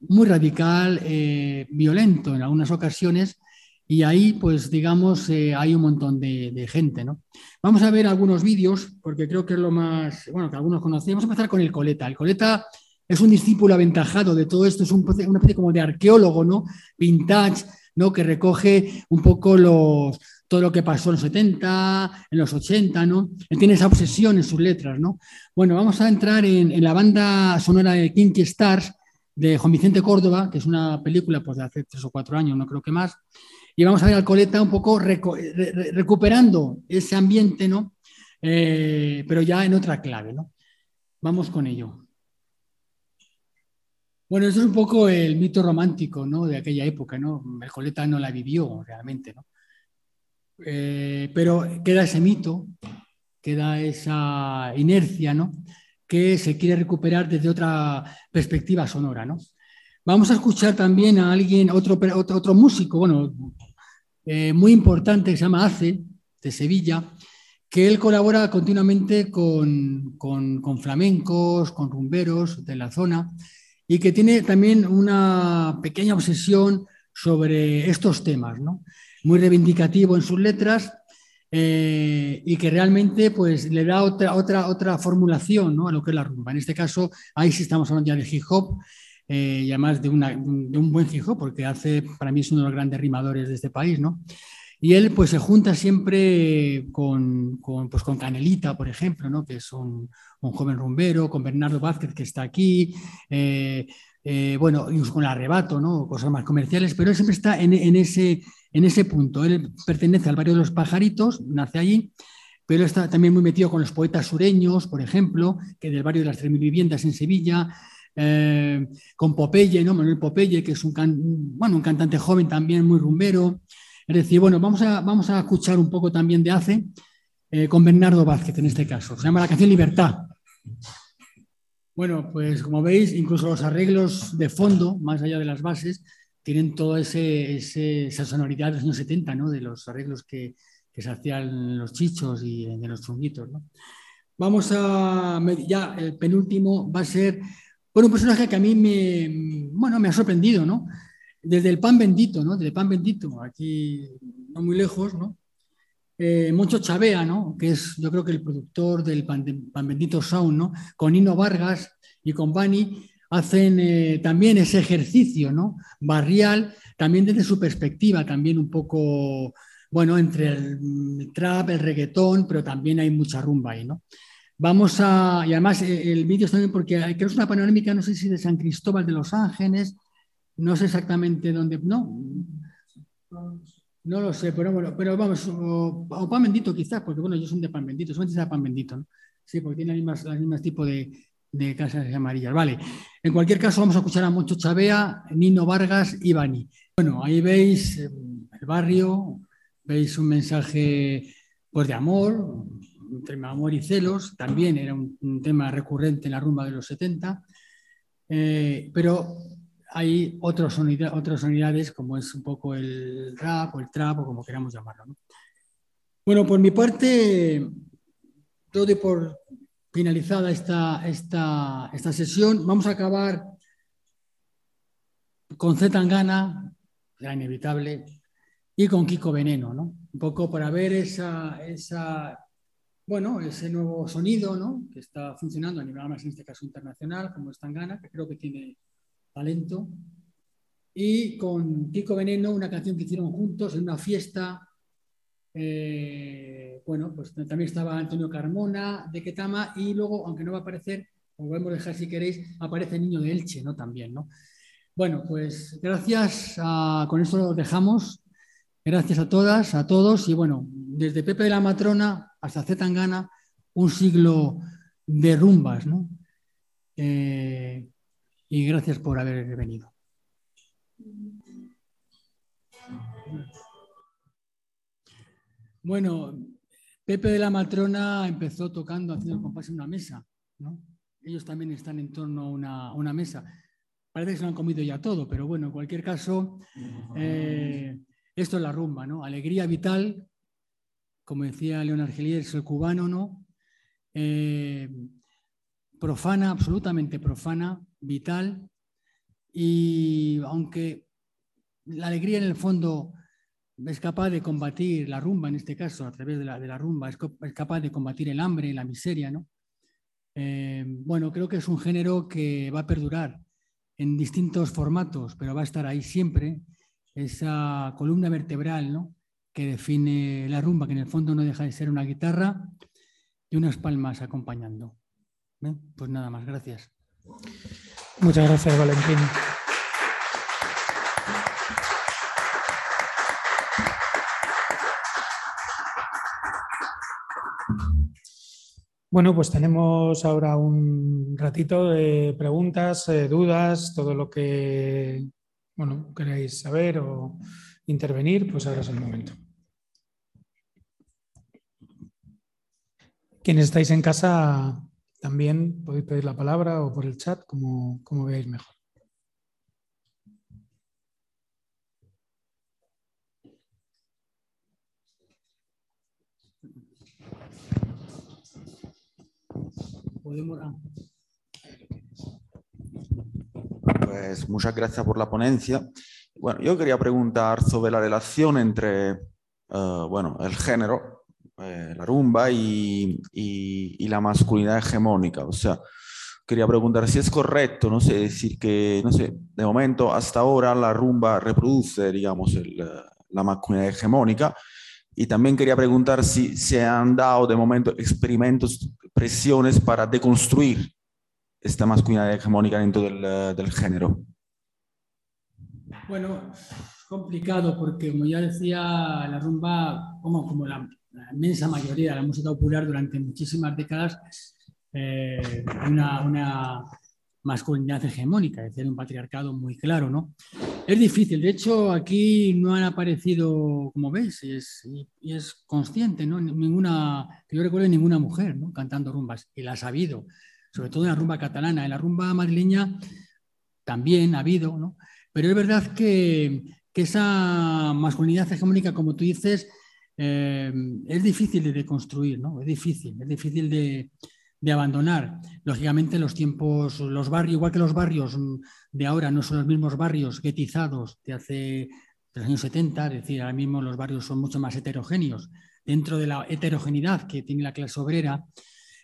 muy radical, eh, violento en algunas ocasiones, y ahí, pues digamos, eh, hay un montón de, gente, ¿no? Vamos a ver algunos vídeos, porque creo que es lo más, bueno, que algunos conocemos. Vamos a empezar con el Coleta. El Coleta es un discípulo aventajado de todo esto, es un, una especie como de arqueólogo, ¿no? Vintage, ¿no? Que recoge un poco los, todo lo que pasó en los 70, en los 80, ¿no? Él tiene esa obsesión en sus letras, ¿no? Bueno, vamos a entrar en, la banda sonora de Kinky Stars, de Juan Vicente Córdoba, que es una película pues, de hace tres o cuatro años, no creo que más, y vamos a ver al Coleta un poco recuperando ese ambiente, ¿no? Eh, pero ya en otra clave, ¿no? Vamos con ello. Bueno, eso es un poco el mito romántico, ¿no? De aquella época, ¿no? El Coleta no la vivió realmente, ¿no? Eh, pero queda ese mito, queda esa inercia, ¿no? que se quiere recuperar desde otra perspectiva sonora. ¿no? Vamos a escuchar también a alguien, otro, otro, músico, bueno, eh, muy importante, que se llama Ace, de Sevilla, que él colabora continuamente con, con, flamencos, con rumberos de la zona, y que tiene también una pequeña obsesión sobre estos temas, ¿no? Muy reivindicativo en sus letras eh, y que realmente pues, le da otra, otra, otra formulación ¿no? a lo que es la rumba. En este caso, ahí sí estamos hablando ya de hip hop, eh, y además de, una, de, un buen hip hop, porque hace, para mí es uno de los grandes rimadores de este país, ¿no? Y él pues se junta siempre con, con, pues, con Canelita, por ejemplo, ¿no? que es un, un, joven rumbero, con Bernardo Vázquez, que está aquí, eh, bueno, incluso con el arrebato, ¿no? cosas más comerciales, pero él siempre está en, en ese, en ese punto. Él pertenece al barrio de los pajaritos, nace allí, pero está también muy metido con los poetas sureños, por ejemplo, que del barrio de las 3.000 viviendas en Sevilla, eh, con Popeye, ¿no? Manuel Popeye, que es un, bueno, un cantante joven también muy rumbero. Es decir, bueno, vamos a, vamos a escuchar un poco también de ACE eh, con Bernardo Vázquez en este caso. Se llama la canción Libertad. Bueno, pues como veis, incluso los arreglos de fondo, más allá de las bases, tienen toda esa sonoridad de los años 70, ¿no? de los arreglos que, se hacían en los chichos y en los chunguitos. ¿no? Vamos a, ya el penúltimo va a ser, bueno, un personaje que a mí me, bueno, me ha sorprendido, ¿no? Desde el pan bendito, ¿no? Desde el pan bendito, aquí no muy lejos, ¿no? Eh, Moncho Chavea, ¿no? Que es, yo creo que el productor del pan, pan bendito Sound, ¿no? Con Nino Vargas y con Bani, hacen eh, también ese ejercicio ¿no? barrial, también desde su perspectiva, también un poco, bueno, entre el trap, el reggaetón, pero también hay mucha rumba ahí, ¿no? Vamos a, y además eh, el vídeo es también porque creo que es una panorámica, no sé si de San Cristóbal de los Ángeles, no sé exactamente dónde, no, no lo sé, pero bueno, pero vamos, o, pan bendito quizás, porque bueno, yo soy de pan bendito, solamente de pan bendito, ¿no? Sí, porque tiene el mismo tipo de, de Casas Amarillas. Vale, en cualquier caso vamos a escuchar a Moncho Chavea, Nino Vargas y Bani. Bueno, ahí veis el barrio, veis un mensaje pues, de amor, entre amor y celos, también era un, tema recurrente en la rumba de los 70, eh, pero hay unidades, otras unidades como es un poco el rap o el trap o como queramos llamarlo. Bueno, por mi parte, todo por finalizada esta, esta, esta sesión, vamos a acabar con Z Tangana, era inevitable, y con Kiko Veneno, ¿no? Un poco para ver esa, esa, bueno, ese nuevo sonido, ¿no? Que está funcionando a nivel más en este caso internacional, como es Tangana, que creo que tiene talento. Y con Kiko Veneno, una canción que hicieron juntos en una fiesta. Eh, bueno, pues también estaba Antonio Carmona de Ketama y luego, aunque no va a aparecer, os podemos dejar si queréis, aparece el niño de Elche, ¿no? También, ¿no? Bueno, pues gracias. con esto lo dejamos. Gracias a todas, a todos. Y bueno, desde Pepe de la Matrona hasta Zetangana, un siglo de rumbas, ¿no? Eh, y gracias por haber venido. Bueno, Pepe de la Matrona empezó tocando, haciendo compás en una mesa, ¿no? Ellos también están en torno a una, mesa. Parece que se lo han comido ya todo, pero bueno, en cualquier caso, eh, esto es la rumba, ¿no? Alegría vital, como decía León Argeliers, el cubano, ¿no? Eh, profana, absolutamente profana, vital, y aunque la alegría en el fondo es capaz de combatir la rumba, en este caso, a través de la, rumba, es, capaz de combatir el hambre, la miseria, ¿no? Eh, bueno, creo que es un género que va a perdurar en distintos formatos, pero va a estar ahí siempre, esa columna vertebral ¿no? que define la rumba, que en el fondo no deja de ser una guitarra y unas palmas acompañando. Pues nada más, gracias. Muchas gracias, Valentín. Bueno, pues tenemos ahora un ratito de preguntas, eh, dudas, todo lo que bueno, queráis saber o intervenir, pues ahora es el momento. Quienes estáis en casa también podéis pedir la palabra o por el chat, como, como veáis mejor. Pues muchas gracias por la ponencia. Bueno, yo quería preguntar sobre la relación entre, eh, bueno, el género, eh, la rumba y, y, la masculinidad hegemónica. O sea, quería preguntar si es correcto, no sé, decir que, no sé, de momento hasta ahora la rumba reproduce, digamos, la masculinidad hegemónica. Y también quería preguntar si se han dado de momento experimentos presiones para deconstruir esta masculinidad hegemónica dentro del, eh, del género? Bueno, complicado porque, como ya decía, la rumba, como, como la, inmensa mayoría de la música popular durante muchísimas décadas, eh, una, una, masculinidad hegemónica, es decir, un patriarcado muy claro, ¿no? Es difícil, de hecho aquí no han aparecido, como veis, y es, y es consciente, ¿no? Ninguna, que yo recuerdo ninguna mujer, ¿no? Cantando rumbas, y la ha sabido, sobre todo en la rumba catalana, en la rumba madrileña también ha habido, ¿no? Pero es verdad que, que esa masculinidad hegemónica, como tú dices, eh, es difícil de deconstruir, ¿no? Es difícil, es difícil de, de abandonar. Lógicamente los tiempos, los barrios, igual que los barrios de ahora no son los mismos barrios guetizados de hace los años 70, es decir, ahora mismo los barrios son mucho más heterogéneos. Dentro de la heterogeneidad que tiene la clase obrera,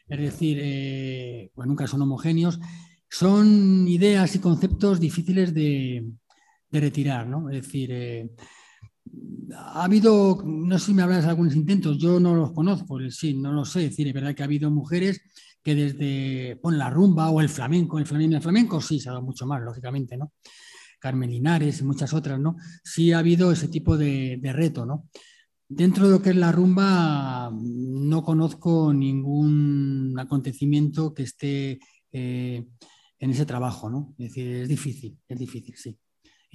es decir, eh, nunca son homogéneos, son ideas y conceptos difíciles de, retirar, ¿no? Es decir, eh, ha habido, no sé si me hablas de algunos intentos, yo no los conozco, sí, no lo sé, es decir, es verdad que ha habido mujeres que desde la rumba o el flamenco, el flamenco, el flamenco sí se ha dado mucho más, lógicamente, ¿no? Carmen Linares y muchas otras, ¿no? Sí ha habido ese tipo de, reto, ¿no? Dentro de lo que es la rumba, no conozco ningún acontecimiento que esté eh, en ese trabajo, ¿no? Es decir, es difícil, es difícil, sí.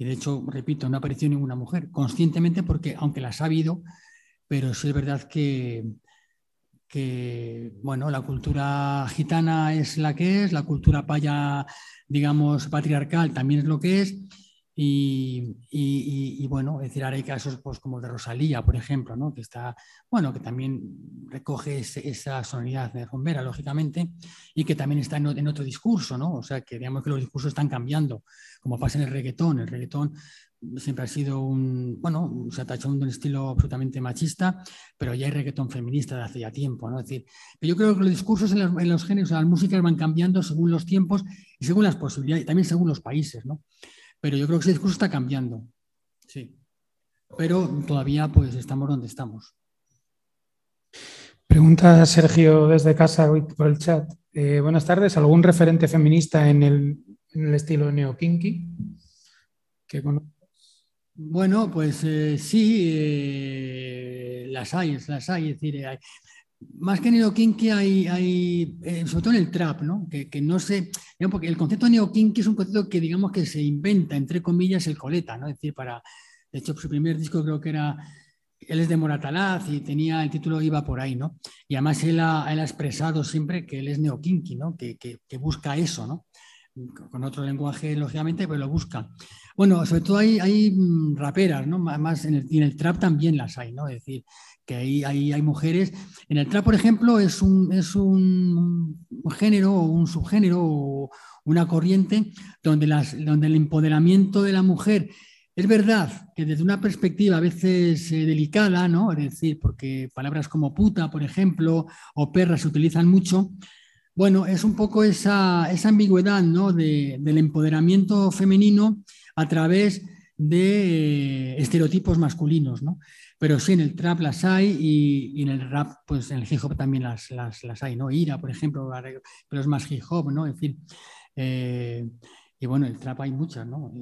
Y de hecho, repito, no ha aparecido ninguna mujer, conscientemente porque, aunque las ha habido, pero sí es verdad que, que bueno, la cultura gitana es la que es, la cultura paya, digamos, patriarcal también es lo que es, Y, bueno, es decir, ahora hay casos pues, como de Rosalía, por ejemplo, ¿no? que está, bueno, que también recoge esa sonoridad de rombera, lógicamente, y que también está en, otro discurso, ¿no? O sea, que digamos que los discursos están cambiando, como pasa en el reggaetón. El reggaetón siempre ha sido un, bueno, se ha tachado un estilo absolutamente machista, pero ya hay reggaetón feminista de hace ya tiempo, ¿no? Es decir, yo creo que los discursos en los, en los géneros, las músicas van cambiando según los tiempos y según las posibilidades, y también según los países, ¿no? Pero yo creo que ese discurso está cambiando. Sí. Pero todavía pues estamos donde estamos. Pregunta Sergio desde casa por el chat. Eh, buenas tardes. ¿Algún referente feminista en el, estilo neo-kinky? bueno, pues eh, sí, eh, las hay, las hay. Es decir, hay, más que neokinky hay, hay eh, sobre todo en el trap, ¿no? Que, que no sé, porque el concepto neokinky es un concepto que digamos que se inventa, entre comillas, el coleta, ¿no? Es decir, para, de hecho, su primer disco creo que era, él es de Moratalaz y tenía, el título iba por ahí, ¿no? Y además él ha, él ha expresado siempre que él es neokinky, ¿no? Que, que, que busca eso, ¿no? Con otro lenguaje, lógicamente, pero lo busca. Bueno, sobre todo hay, hay mm, raperas, ¿no? Más en el, en el trap también las hay, ¿no? Es decir, que ahí, hay mujeres. En el trap, por ejemplo, es un, es un género o un subgénero o una corriente donde, las, donde el empoderamiento de la mujer es verdad que desde una perspectiva a veces eh, delicada, ¿no? Es decir, porque palabras como puta, por ejemplo, o perra se utilizan mucho. Bueno, es un poco esa, esa ambigüedad ¿no? del empoderamiento femenino a través de eh, estereotipos masculinos, ¿no? Pero sí, en el trap las hay y, en el rap, pues en el hip hop también las, las, las, hay, ¿no? Ira, por ejemplo, pero es más hip hop, ¿no? En fin. Eh, y bueno, el trap hay muchas, ¿no?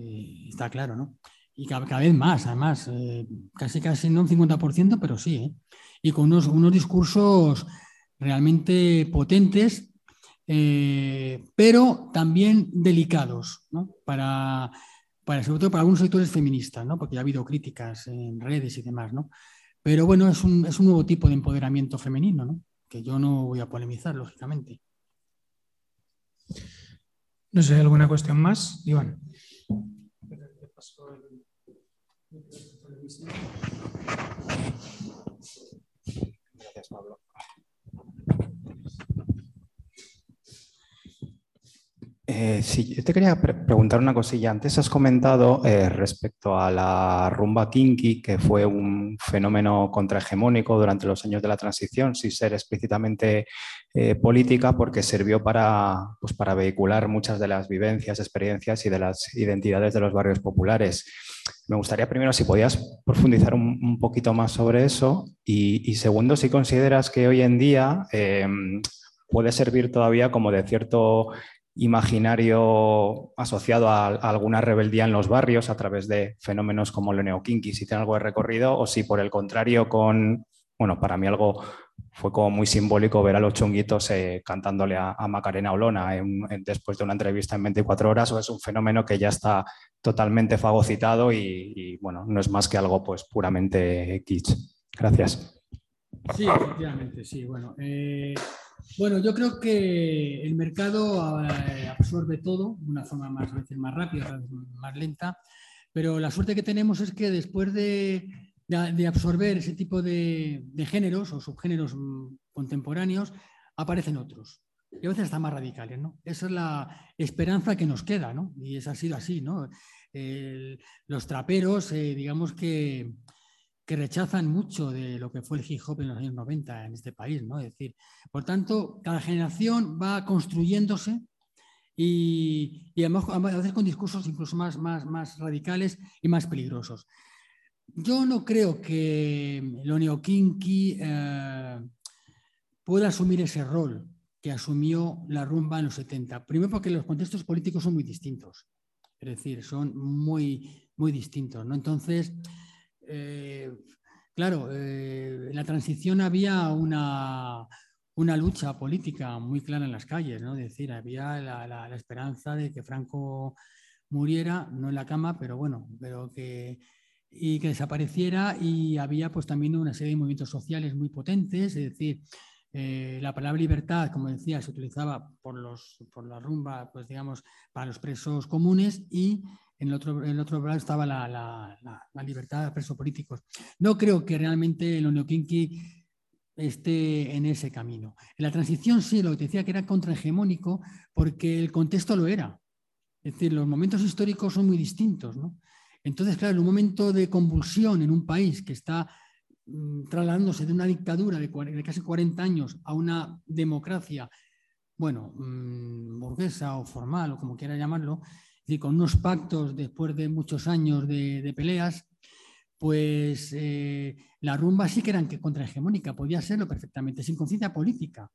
está claro, ¿no? Y cada, vez más, además, eh, casi casi no un 50%, pero sí. Y con unos, unos discursos realmente potentes, pero también delicados, ¿no? Para para, sobre todo para algunos sectores feministas, ¿no? porque ya ha habido críticas en redes y demás, ¿no? Pero bueno, es un, es un nuevo tipo de empoderamiento femenino, ¿no? que yo no voy a polemizar, lógicamente. No sé, ¿alguna cuestión más? Iván. Gracias, Pablo. Eh, sí, yo te quería preguntar una cosilla. Antes has comentado eh, respecto a la rumba kinky, que fue un fenómeno contrahegemónico durante los años de la transición, sin ser explícitamente eh, política, porque sirvió para, pues, para vehicular muchas de las vivencias, experiencias y de las identidades de los barrios populares. Me gustaría primero si podías profundizar un, poquito más sobre eso y, y, segundo, si consideras que hoy en día puede servir todavía como de cierto imaginario asociado a, alguna rebeldía en los barrios a través de fenómenos como el neokinky, si tiene algo de recorrido, o si por el contrario con, bueno, para mí algo fue como muy simbólico ver a los chunguitos eh, cantándole a, Macarena Olona después de una entrevista en 24 horas, o es un fenómeno que ya está totalmente fagocitado y, bueno, no es más que algo pues puramente kitsch. Gracias. Sí, efectivamente, sí. Bueno, eh, bueno, yo creo que el mercado eh, absorbe todo de una forma más, veces más rápida, más lenta, pero la suerte que tenemos es que después de, absorber ese tipo de, géneros o subgéneros mm, contemporáneos, aparecen otros. Y a veces están más radicales, ¿no? Esa es la esperanza que nos queda, ¿no? Y eso ha sido así, ¿no? los traperos, eh, digamos que que rechazan mucho de lo que fue el hip hop en los años 90 en este país, ¿no? Es decir, por tanto, cada generación va construyéndose y, además a veces con discursos incluso más, más, más radicales y más peligrosos. Yo no creo que lo neokinky eh, pueda asumir ese rol que asumió la rumba en los 70. Primero porque los contextos políticos son muy distintos, es decir, son muy, muy distintos, ¿no? Entonces, eh, claro, eh, en la transición había una, lucha política muy clara en las calles, ¿no? Es decir, había la, esperanza de que Franco muriera, no en la cama, pero bueno, pero que y que desapareciera y había pues también una serie de movimientos sociales muy potentes, es decir, Eh, la palabra libertad, como decía, se utilizaba por, los, por la rumba, pues digamos, para los presos comunes y en el otro, en el otro lado estaba la, la, la, libertad de presos políticos. No creo que realmente el neoquinqui esté en ese camino. En la transición sí, lo que decía que era contrahegemónico porque el contexto lo era. Es decir, los momentos históricos son muy distintos. ¿no? Entonces, claro, en un momento de convulsión en un país que está mm, trasladándose de una dictadura de, casi 40 años a una democracia, bueno, mm, burguesa o formal o como quiera llamarlo, y con unos pactos después de muchos años de, peleas, pues eh, la rumba sí que era contrahegemónica, podía serlo perfectamente, sin conciencia política,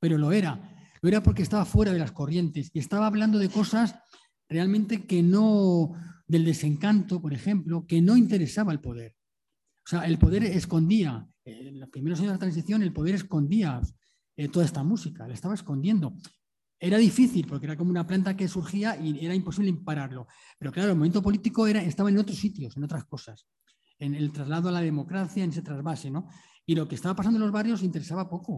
pero lo era. Lo era porque estaba fuera de las corrientes y estaba hablando de cosas realmente que no, del desencanto, por ejemplo, que no interesaba el poder. O sea, el poder escondía, en los primeros años de la transición, el poder escondía eh, toda esta música, la estaba escondiendo. Era difícil porque era como una planta que surgía y era imposible pararlo. Pero claro, el momento político era, estaba en otros sitios, en otras cosas, en el traslado a la democracia, en ese trasvase, ¿no? Y lo que estaba pasando en los barrios interesaba poco.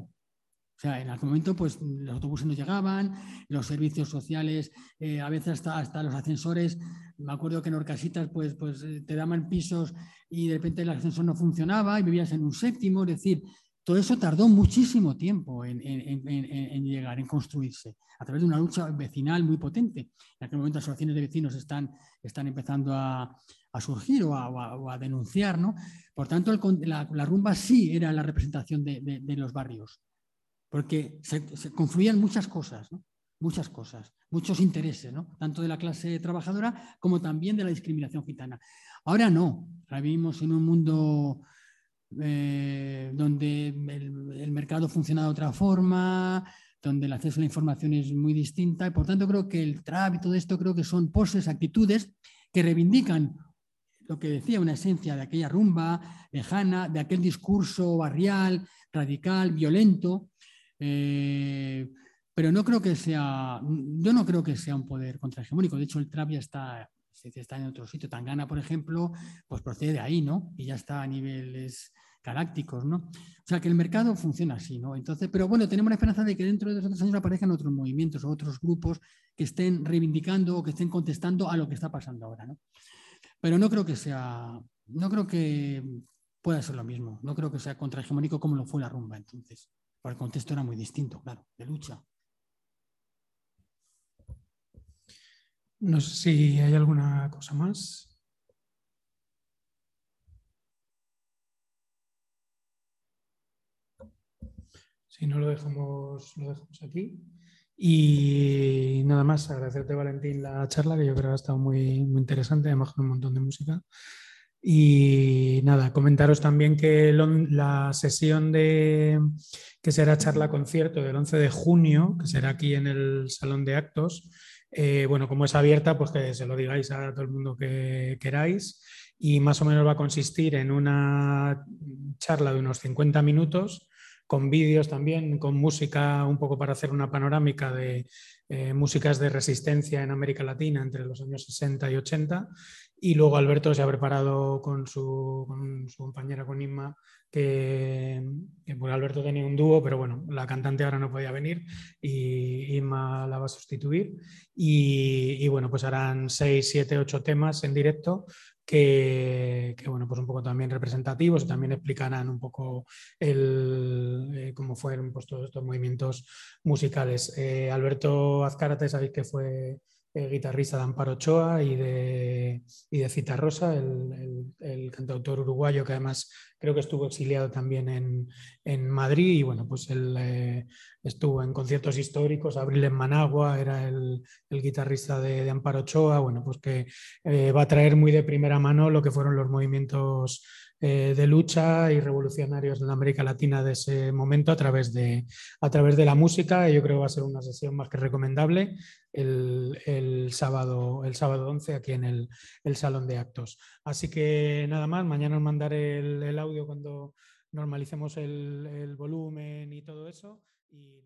O sea, en algún momento, pues los autobuses no llegaban, los servicios sociales, eh, a veces hasta, hasta los ascensores. Me acuerdo que en Orcasitas, pues, pues eh, te daban pisos y de repente el ascensor no funcionaba y vivías en un séptimo. Es decir, todo eso tardó muchísimo tiempo en, llegar, en construirse, a través de una lucha vecinal muy potente. En aquel momento las asociaciones de vecinos están, empezando a, surgir o a, denunciar. ¿no? Por tanto, la, rumba sí era la representación de los barrios porque se, confluían muchas cosas, muchas cosas, muchos intereses, tanto de la clase trabajadora como también de la discriminación gitana. Ahora no, ahora vivimos en un mundo eh, donde el, mercado funciona de otra forma, donde el acceso a la información es muy distinta y por tanto creo que el trap y todo esto creo que son poses, actitudes que reivindican lo que decía, una esencia de aquella rumba lejana, de aquel discurso barrial, radical, violento, eh, pero no creo que sea, yo no creo que sea un poder contrahegemónico. De hecho, el trap ya está, está en otro sitio. Tangana, por ejemplo, pues procede de ahí, ¿no? Y ya está a niveles galácticos, ¿no? O sea, que el mercado funciona así, ¿no? Entonces, pero bueno, tenemos la esperanza de que dentro de dos otros años aparezcan otros movimientos o otros grupos que estén reivindicando o que estén contestando a lo que está pasando ahora, ¿no? Pero no creo que sea, no creo que pueda ser lo mismo. No creo que sea contrahegemónico como lo fue la rumba entonces el contexto era muy distinto, claro, de lucha. No sé si hay alguna cosa más. Si no, lo dejamos, lo dejamos aquí. Y nada más, agradecerte, Valentín, la charla, que yo creo que ha estado muy, muy interesante, además con un montón de música. Y nada, comentaros también que la sesión de que será charla concierto del 11 de junio, que será aquí en el Salón de Actos, eh, bueno, como es abierta, pues que se lo digáis a todo el mundo que queráis. Y más o menos va a consistir en una charla de unos 50 minutos, con vídeos también, con música, un poco para hacer una panorámica de eh, músicas de resistencia en América Latina entre los años 60 y 80 y luego Alberto se ha preparado con su, compañera, con Inma, que, Alberto tenía un dúo, pero bueno, la cantante ahora no podía venir y Inma la va a sustituir. Y, bueno, pues harán seis, siete, ocho temas en directo que, bueno, pues un poco también representativos y también explicarán un poco el, eh, cómo fueron pues, todos estos movimientos musicales. Eh, Alberto Azcárate, sabéis que fue guitarrista de Amparo Ochoa y de, y de Cita Rosa, el, el, cantautor uruguayo que además creo que estuvo exiliado también en, en Madrid y bueno, pues él eh, estuvo en conciertos históricos, Abril en Managua, era el, guitarrista de, de, Amparo Ochoa, bueno, pues que eh, va a traer muy de primera mano lo que fueron los movimientos eh, de lucha y revolucionarios en América Latina de ese momento a través de, a través de la música. Yo creo que va a ser una sesión más que recomendable el, sábado, el sábado 11 aquí en el, Salón de Actos. Así que nada más, mañana os mandaré el, audio cuando normalicemos el, volumen y todo eso. Y